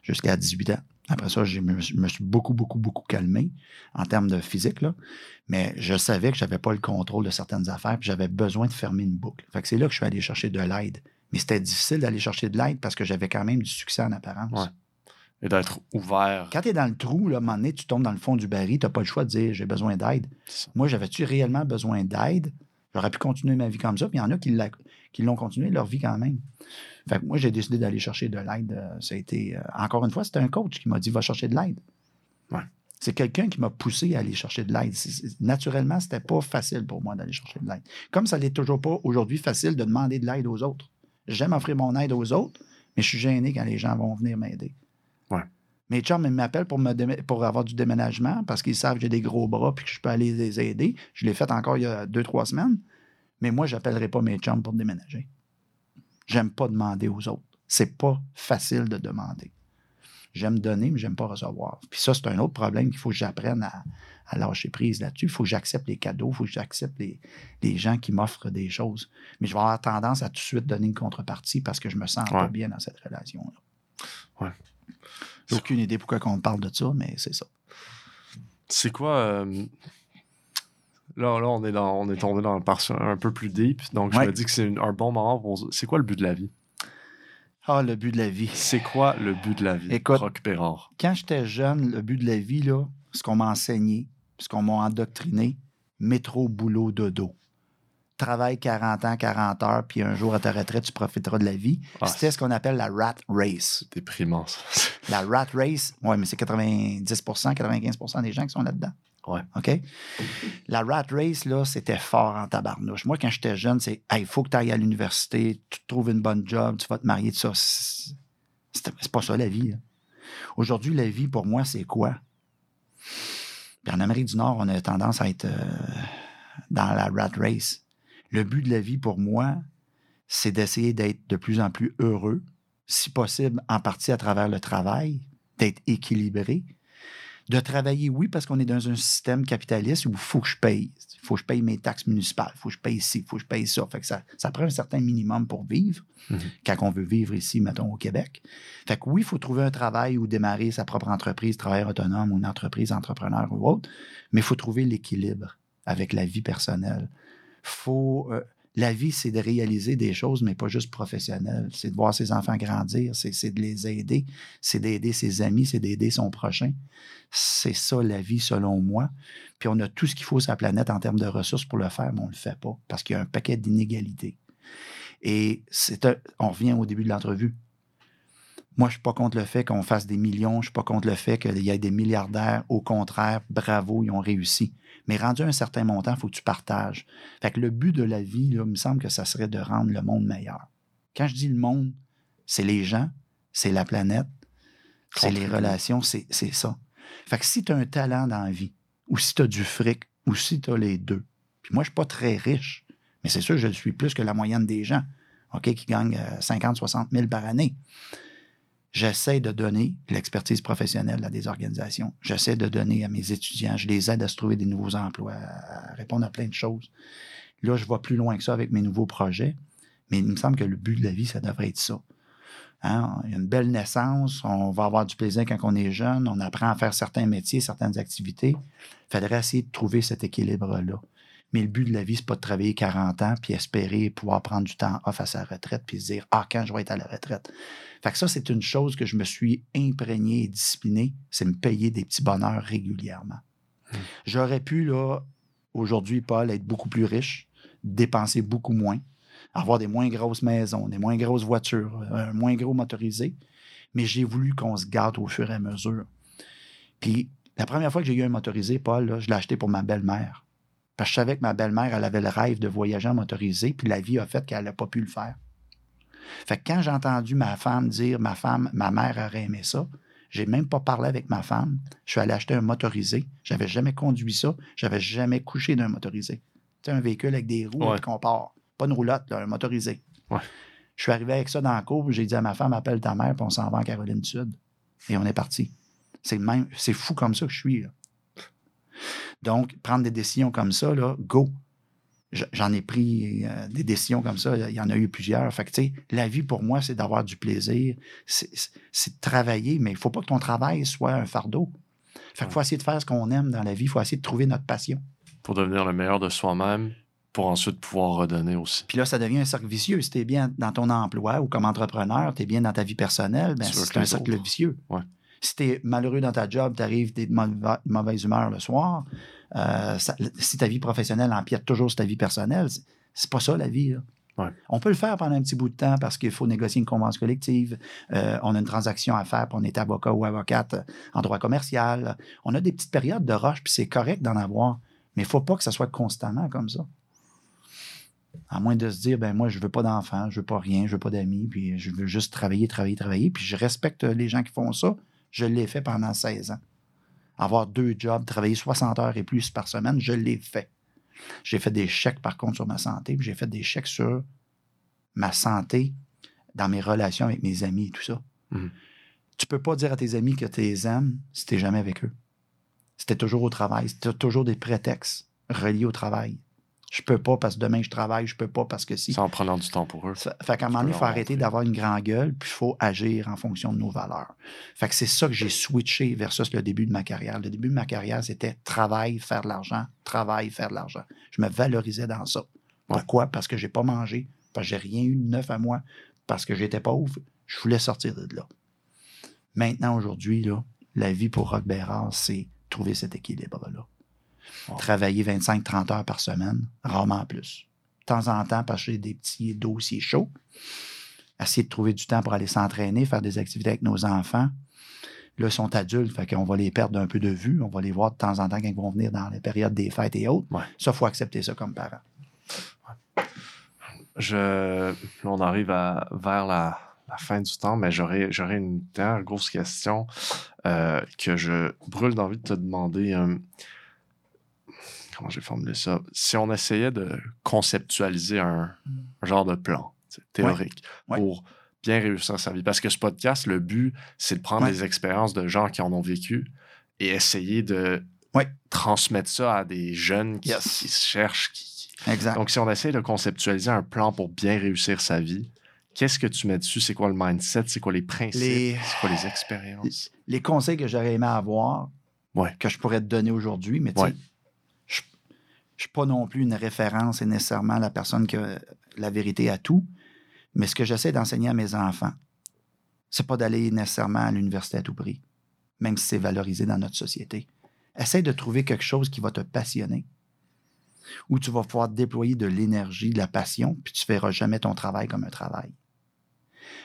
Jusqu'à 18 ans. Après ça, je me, je me suis beaucoup, beaucoup, beaucoup calmé en termes de physique, là. Mais je savais que j'avais pas le contrôle de certaines affaires, puis j'avais besoin de fermer une boucle. Fait que c'est là que je suis allé chercher de l'aide. Mais c'était difficile d'aller chercher de l'aide parce que j'avais quand même du succès en apparence. Ouais. Et d'être ouvert. Quand tu es dans le trou, là, à un moment donné, tu tombes dans le fond du baril, tu n'as pas le choix de dire j'ai besoin d'aide. Moi, j'avais-tu réellement besoin d'aide? J'aurais pu continuer ma vie comme ça, puis il y en a qui l'ont continué leur vie quand même. Fait que moi, j'ai décidé d'aller chercher de l'aide. Euh, Ça a été, euh, encore une fois, c'était un coach qui m'a dit va chercher de l'aide. Ouais. C'est quelqu'un qui m'a poussé à aller chercher de l'aide. Naturellement, c'était pas facile pour moi d'aller chercher de l'aide. Comme ça l'est toujours pas aujourd'hui facile de demander de l'aide aux autres. J'aime offrir mon aide aux autres, mais je suis gêné quand les gens vont venir m'aider. Ouais. Mes chums ils m'appellent pour, me démé- pour avoir du déménagement parce qu'ils savent que j'ai des gros bras puis que je peux aller les aider. Je l'ai fait encore il y a deux, trois semaines. Mais moi, je n'appellerai pas mes chums pour déménager. J'aime pas demander aux autres. C'est pas facile de demander. J'aime donner, mais j'aime pas recevoir. Puis ça, c'est un autre problème qu'il faut que j'apprenne à, à lâcher prise là-dessus. Il faut que j'accepte les cadeaux, il faut que j'accepte les, les gens qui m'offrent des choses. Mais je vais avoir tendance à tout de suite donner une contrepartie parce que je me sens pas bien dans cette relation-là. Ouais. J'ai aucune idée pourquoi on parle de ça, mais c'est ça. C'est quoi. euh, Là, là, on est, dans, on est tombé dans le un peu plus deep. Donc, je me dis que c'est un bon moment pour. C'est quoi le but de la vie? Ah, le but de la vie. C'est quoi le but de la vie? Écoute. Rock. Quand j'étais jeune, le but de la vie, là, ce qu'on m'a enseigné, ce qu'on m'a endoctriné, métro, boulot, dodo. Travaille 40 ans, 40 heures, puis un jour à ta retraite, tu profiteras de la vie. Ah, C'était ce qu'on appelle la rat race. C'est déprimant, ça. La rat race, oui, mais c'est 90% 95% des gens qui sont là-dedans. OK? La rat race, là, c'était fort en tabarnouche. Moi, quand j'étais jeune, c'est il faut que tu ailles à l'université, tu trouves une bonne job, tu vas te marier, tout ça. C'est pas ça la vie. là. Aujourd'hui, la vie, pour moi, c'est quoi? En Amérique du Nord, on a tendance à être euh, dans la rat race. Le but de la vie, pour moi, c'est d'essayer d'être de plus en plus heureux, si possible, en partie à travers le travail, d'être équilibré, de travailler, oui, parce qu'on est dans un système capitaliste où il faut que je paye. Il faut que je paye mes taxes municipales, il faut que je paye ici, il faut que je paye ça. Fait que ça, ça prend un certain minimum pour vivre, Mhm. quand on veut vivre ici, mettons, au Québec. Fait que oui, il faut trouver un travail ou démarrer sa propre entreprise, travailleur autonome ou une entreprise entrepreneur ou autre, mais il faut trouver l'équilibre avec la vie personnelle. Faut, euh, la vie, c'est de réaliser des choses, mais pas juste professionnelles. C'est de voir ses enfants grandir, c'est de les aider, c'est d'aider ses amis, c'est d'aider son prochain. C'est ça la vie, selon moi. Puis on a tout ce qu'il faut sur la planète en termes de ressources pour le faire, mais on ne le fait pas parce qu'il y a un paquet d'inégalités. Et on revient au début de l'entrevue. Moi, je ne suis pas contre le fait qu'on fasse des millions, je ne suis pas contre le fait qu'il y ait des milliardaires. Au contraire, bravo, ils ont réussi. Mais rendu à un certain montant, il faut que tu partages. Fait que le but de la vie, là, il me semble que ça serait de rendre le monde meilleur. Quand je dis le monde, c'est les gens, c'est la planète, c'est les relations, c'est ça. Fait que si tu as un talent dans la vie, ou si tu as du fric, ou si tu as les deux, puis moi, je ne suis pas très riche, mais c'est sûr que je le suis plus que la moyenne des gens, OK, qui gagnent euh, 50, 60 000 par année. J'essaie de donner l'expertise professionnelle à des organisations. J'essaie de donner à mes étudiants. Je les aide à se trouver des nouveaux emplois, à répondre à plein de choses. Là, je vais plus loin que ça avec mes nouveaux projets, mais il me semble que le but de la vie, ça devrait être ça. Hein? Une belle naissance, on va avoir du plaisir quand on est jeune, on apprend à faire certains métiers, certaines activités. Il faudrait essayer de trouver cet équilibre-là. Mais le but de la vie, c'est pas de travailler 40 ans puis espérer pouvoir prendre du temps off à sa retraite puis se dire Ah, quand je vais être à la retraite. Fait que ça, c'est une chose que je me suis imprégné et discipliné, c'est me payer des petits bonheurs régulièrement. J'aurais pu, là, aujourd'hui, Paul, être beaucoup plus riche, dépenser beaucoup moins, avoir des moins grosses maisons, des moins grosses voitures, un moins gros motorisé, mais j'ai voulu qu'on se gâte au fur et à mesure. Puis la première fois que j'ai eu un motorisé, Paul, là, je l'ai acheté pour ma belle-mère. Parce que je savais que ma belle-mère, elle avait le rêve de voyager en motorisé, puis la vie a fait qu'elle n'a pas pu le faire. Fait que quand j'ai entendu ma femme dire, ma femme, ma mère aurait aimé ça, j'ai même pas parlé avec ma femme. Je suis allé acheter un motorisé. J'avais jamais conduit ça. J'avais jamais couché d'un motorisé. Sais, un véhicule avec des roues Ouais. qu'on part. Pas une roulotte, là, un motorisé. Ouais. Je suis arrivé avec ça dans la cour, j'ai dit à ma femme, appelle ta mère, puis on s'en va en Caroline du Sud. Et on est parti. C'est même, c'est fou comme ça que je suis. là. Donc, prendre des décisions comme ça, là, go. Je- J'en ai pris euh, des décisions comme ça. Il y en a eu plusieurs. Fait que, la vie, pour moi, c'est d'avoir du plaisir. C'est de travailler, mais il ne faut pas que ton travail soit un fardeau. Fait qu'il faut essayer de faire ce qu'on aime dans la vie. Il faut essayer de trouver notre passion. Pour devenir le meilleur de soi-même, pour ensuite pouvoir redonner aussi. Puis là, ça devient un cercle vicieux. Si tu es bien dans ton emploi ou comme entrepreneur, tu es bien dans ta vie personnelle, ben, c'est un cercle autres. vicieux. Ouais. Si tu es malheureux dans ta job, tu arrives, tu es de mauva- mauvaise humeur le soir, euh, ça- si ta vie professionnelle empiète toujours sur ta vie personnelle, c'est- pas ça la vie. là. Ouais. On peut le faire pendant un petit bout de temps parce qu'il faut négocier une convention collective. euh, on a une transaction à faire, puis on est avocat ou avocate euh, en droit commercial. On a des petites périodes de rush, puis c'est correct d'en avoir. Mais il ne faut pas que ça soit constamment comme ça. À moins de se dire, ben moi, je veux pas d'enfants, je veux pas rien, je veux pas d'amis, puis je veux juste travailler, travailler, travailler. Puis je respecte les gens qui font ça. Je l'ai fait pendant 16 ans. Avoir deux jobs, travailler 60 heures et plus par semaine, je l'ai fait. J'ai fait des chèques, par contre, sur ma santé, puis j'ai fait des chèques sur ma santé dans mes relations avec mes amis et tout ça. Mhm. Tu peux pas dire à tes amis que tu les aimes si tu jamais avec eux. C'était toujours au travail. C'était toujours des prétextes reliés au travail. Je peux pas parce que demain je travaille, je peux pas parce que si. C'est en prenant du temps pour eux. Ça- Fait qu'à un moment donné, il faut arrêter d'avoir une grande gueule, puis il faut agir en fonction de nos valeurs. Fait que c'est ça que j'ai switché versus le début de ma carrière. Le début de ma carrière, c'était travail, faire de l'argent, travail, faire de l'argent. Je me valorisais dans ça. Pourquoi? Parce que j'ai pas mangé, parce que j'ai rien eu de neuf à moi, parce que j'étais pauvre. Je voulais sortir de là. Maintenant, aujourd'hui, là, la vie pour Rock Bérard, c'est trouver cet équilibre-là. Wow. Travailler 25-30 heures par semaine, rarement plus. De temps en temps, parce que j'ai des petits dossiers chauds. Essayer de trouver du temps pour aller s'entraîner, faire des activités avec nos enfants. Là, ils sont adultes, fait qu'on va les perdre un peu de vue. On va les voir de temps en temps quand ils vont venir dans les périodes des fêtes et autres. Ouais. Ça, il faut accepter ça comme parent. Je, on arrive à, vers la, la fin du temps, mais j'aurais j'aurais une dernière grosse question euh, que je brûle d'envie de te demander. euh, comment j'ai formulé ça? Si on essayait de conceptualiser un, un genre de plan tu sais, théorique Ouais. pour bien réussir sa vie, parce que ce podcast, le but, c'est de prendre Ouais. des expériences de gens qui en ont vécu et essayer de transmettre ça à des jeunes qui, Yes. qui se cherchent, qui, qui- Exact. donc, si on essaie de conceptualiser un plan pour bien réussir sa vie, qu'est-ce que tu mets dessus? C'est quoi le mindset? C'est quoi les principes? Les- C'est quoi les expériences? les conseils que j'aurais aimé avoir, que je pourrais te donner aujourd'hui, mais tu sais, ne suis pas non plus une référence et nécessairement la personne qui a la vérité à tout. Mais ce que j'essaie d'enseigner à mes enfants, c'est pas d'aller nécessairement à l'université à tout prix, même si c'est valorisé dans notre société. Essaie de trouver quelque chose qui va te passionner, où tu vas pouvoir déployer de l'énergie, de la passion, puis tu ne verras jamais ton travail comme un travail.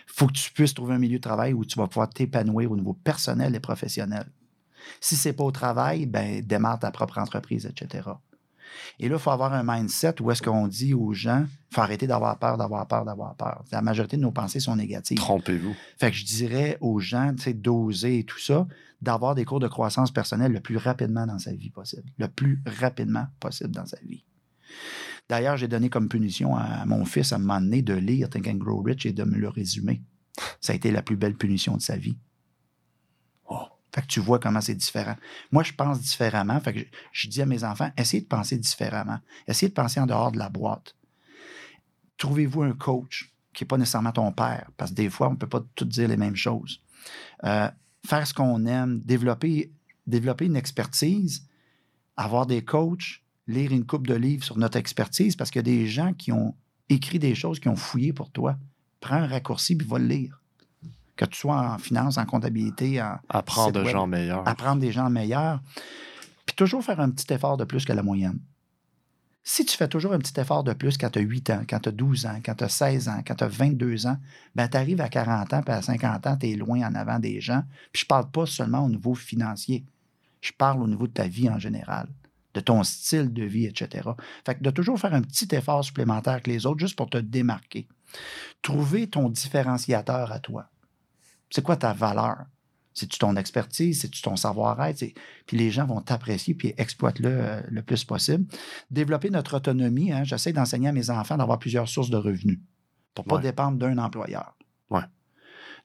faut que tu puisses trouver un milieu de travail où tu vas pouvoir t'épanouir au niveau personnel et professionnel. Si ce n'est pas au travail, ben, démarre ta propre entreprise, etc. Et là, il faut avoir un mindset où est-ce qu'on dit aux gens, il faut arrêter d'avoir peur, d'avoir peur, d'avoir peur. La majorité de nos pensées sont négatives. Trompez-vous. Fait que je dirais aux gens, tu sais, d'oser et tout ça, d'avoir des cours de croissance personnelle le plus rapidement dans sa vie possible. Le plus rapidement possible dans sa vie. D'ailleurs, j'ai donné comme punition à mon fils à un moment donné de lire Think and Grow Rich et de me le résumer. Ça a été la plus belle punition de sa vie. Fait que tu vois comment c'est différent. Moi, je pense différemment. Fait que je, je dis à mes enfants, essayez de penser différemment. Essayez de penser en dehors de la boîte. Trouvez-vous un coach qui n'est pas nécessairement ton père, parce que des fois, on ne peut pas tout dire les mêmes choses. Euh, faire ce qu'on aime, développer, développer une expertise, avoir des coachs, lire une coupe de livres sur notre expertise, parce qu'il y a des gens qui ont écrit des choses, qui ont fouillé pour toi. Prends un raccourci puis va le lire. Que tu sois en finance, en comptabilité, en Apprendre site de web, gens meilleurs. apprendre des gens meilleurs, puis toujours faire un petit effort de plus que la moyenne. Si tu fais toujours un petit effort de plus quand tu as 8 ans, quand tu as 12 ans, quand tu as 16 ans, quand tu as 22 ans, ben tu arrives à 40 ans, puis à 50 ans, tu es loin en avant des gens. Puis je parle pas seulement au niveau financier. Je parle au niveau de ta vie en général, de ton style de vie, etc. Fait que de toujours faire un petit effort supplémentaire que les autres, juste pour te démarquer. Trouver ton différenciateur à toi. C'est quoi ta valeur? C'est-tu ton expertise? C'est-tu ton savoir-être? Puis les gens vont t'apprécier puis exploite-le euh, le plus possible. Développer notre autonomie. hein, J'essaie d'enseigner à mes enfants d'avoir plusieurs sources de revenus pour ne pas Ouais. dépendre d'un employeur. Ouais.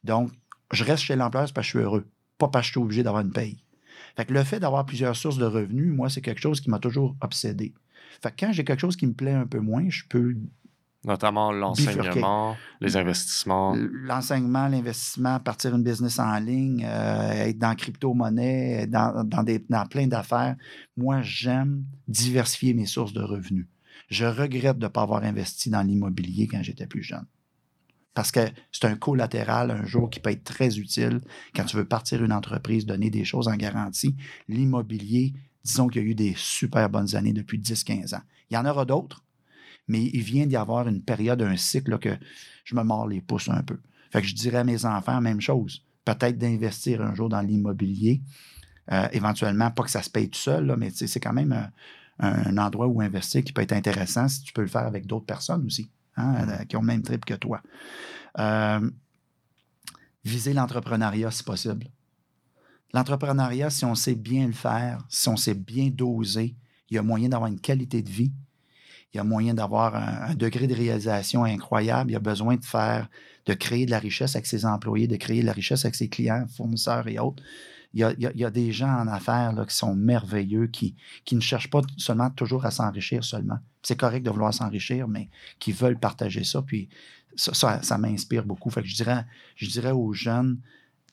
Donc, je reste chez l'employeur parce que je suis heureux, pas parce que je suis obligé d'avoir une paye. Fait que le fait d'avoir plusieurs sources de revenus, moi, c'est quelque chose qui m'a toujours obsédé. Fait que quand j'ai quelque chose qui me plaît un peu moins, je peux Notamment l'enseignement, les investissements. l'enseignement, l'investissement, partir une business en ligne, euh, être dans crypto-monnaie, être dans, dans, des, dans plein d'affaires. Moi, j'aime diversifier mes sources de revenus. Je regrette de ne pas avoir investi dans l'immobilier quand j'étais plus jeune. Parce que c'est un collatéral un jour qui peut être très utile quand tu veux partir une entreprise, donner des choses en garantie. L'immobilier, disons qu'il y a eu des super bonnes années depuis 10-15 ans. Il y en aura d'autres, mais il vient d'y avoir une période, un cycle là, que je me mords les pouces un peu. Fait que je dirais à mes enfants la même chose. Peut-être d'investir un jour dans l'immobilier. Euh, éventuellement, pas que ça se paye tout seul, là, mais c'est quand même un, un endroit où investir qui peut être intéressant si tu peux le faire avec d'autres personnes aussi, hein, euh, qui ont le même trip que toi. Euh, viser l'entrepreneuriat si possible. L'entrepreneuriat, si on sait bien le faire, si on sait bien doser, il y a moyen d'avoir une qualité de vie il y a moyen d'avoir un, degré de réalisation incroyable. Il y a besoin de faire, de créer de la richesse avec ses employés, de créer de la richesse avec ses clients, fournisseurs et autres. Il y a, des gens en affaires là, qui sont merveilleux, qui, qui ne cherchent pas seulement toujours à s'enrichir seulement. C'est correct de vouloir s'enrichir, mais qui veulent partager ça. Puis ça, m'inspire beaucoup. Je dirais, je dirais aux jeunes,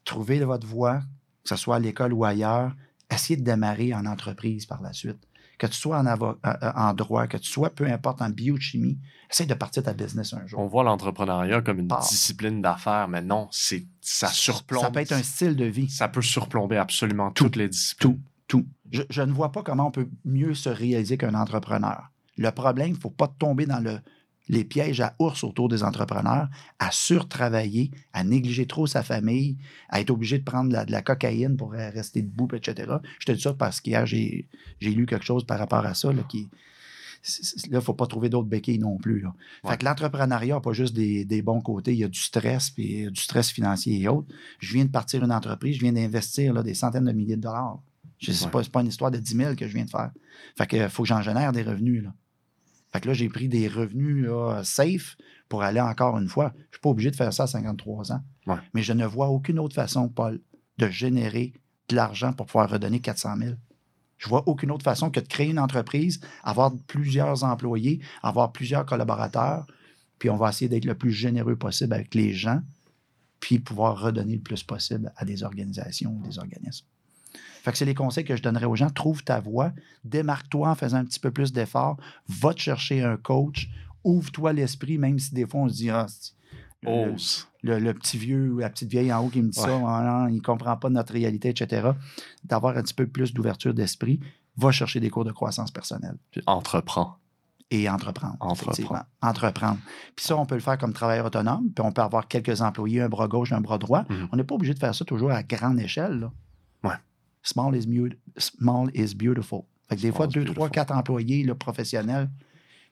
trouvez votre voie, que ce soit à l'école ou ailleurs, essayez de démarrer en entreprise par la suite. Que tu sois en, euh, euh, en droit, que tu sois peu importe en biochimie, essaye de partir ta business un jour. On voit l'entrepreneuriat comme une discipline d'affaires, mais non, c'est ça surplombe. Ça peut être un style de vie. Ça peut surplomber absolument Tout. toutes les disciplines. Tout. Je, je ne vois pas comment on peut mieux se réaliser qu'un entrepreneur. Le problème, il ne faut pas tomber dans le, les pièges à ours autour des entrepreneurs, à surtravailler, à négliger trop sa famille, à être obligé de prendre de la, de la cocaïne pour euh, rester debout, etc. Je te dis ça parce qu'hier, j'ai j'ai lu quelque chose par rapport à ça. Là, qui, il ne faut pas trouver d'autres béquilles non plus. Là. Ouais. Fait que l'entrepreneuriat n'a pas juste des, des bons côtés, il y a du stress, puis il y a du stress financier et autres. Je viens de partir une entreprise, je viens d'investir des centaines de milliers de dollars. Ce n'est Ouais. pas, c'est pas une histoire de 10 000 que je viens de faire. Fait que faut que j'en génère des revenus. Là. Fait que là, j'ai pris des revenus là, safe pour aller encore une fois. Je ne suis pas obligé de faire ça à 53 ans. Ouais. Mais je ne vois aucune autre façon, Paul, de générer de l'argent pour pouvoir redonner 400 000. Je vois aucune autre façon que de créer une entreprise, avoir plusieurs employés, avoir plusieurs collaborateurs, puis on va essayer d'être le plus généreux possible avec les gens, puis pouvoir redonner le plus possible à des organisations ou des organismes. Fait que c'est les conseils que je donnerais aux gens. Trouve ta voie, démarque-toi en faisant un petit peu plus d'efforts, va te chercher un coach, ouvre-toi l'esprit, même si des fois on se dit, ah, le- Ose. le, le petit vieux ou la petite vieille en haut qui me dit Ouais. ça, Ah non, il ne comprend pas notre réalité, etc. D'avoir un petit peu plus d'ouverture d'esprit, va chercher des cours de croissance personnelle entreprends. et entreprendre. Entreprendre. Entreprendre. Puis ça, on peut le faire comme travailleur autonome, puis on peut avoir quelques employés, un bras gauche, un bras droit. Mhm. On n'est pas obligé de faire ça toujours à grande échelle. là. Small is, small is beautiful. Fait que des Small fois, is deux, trois, quatre employés là, professionnels,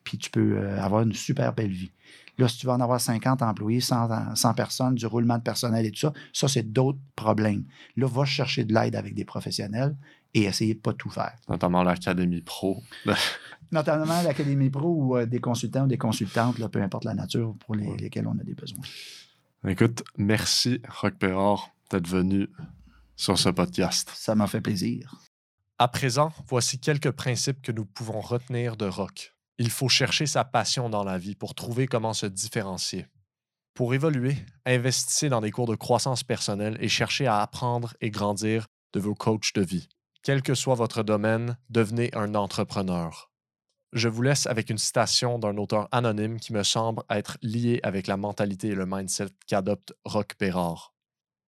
puis tu peux euh, avoir une super belle vie. Là, si tu vas en avoir 50 employés, 100, 100 personnes, du roulement de personnel et tout ça, ça, c'est d'autres problèmes. Là, va chercher de l'aide avec des professionnels et essayer de pas tout faire. Notamment l'Académie Pro. Notamment l'Académie Pro ou euh, des consultants ou des consultantes, là, peu importe la nature pour les- Ouais. lesquels on a des besoins. Écoute, merci, Rock Perrard, d'être venu sur ce podcast. Ça m'a fait plaisir. À présent, voici quelques principes que nous pouvons retenir de Rock. Il faut chercher sa passion dans la vie pour trouver comment se différencier. Pour évoluer, investissez dans des cours de croissance personnelle et cherchez à apprendre et grandir de vos coachs de vie. Quel que soit votre domaine, devenez un entrepreneur. Je vous laisse avec une citation d'un auteur anonyme qui me semble être lié avec la mentalité et le mindset qu'adopte Rock Perrard.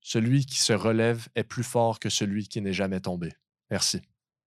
Celui qui se relève est plus fort que celui qui n'est jamais tombé. Merci.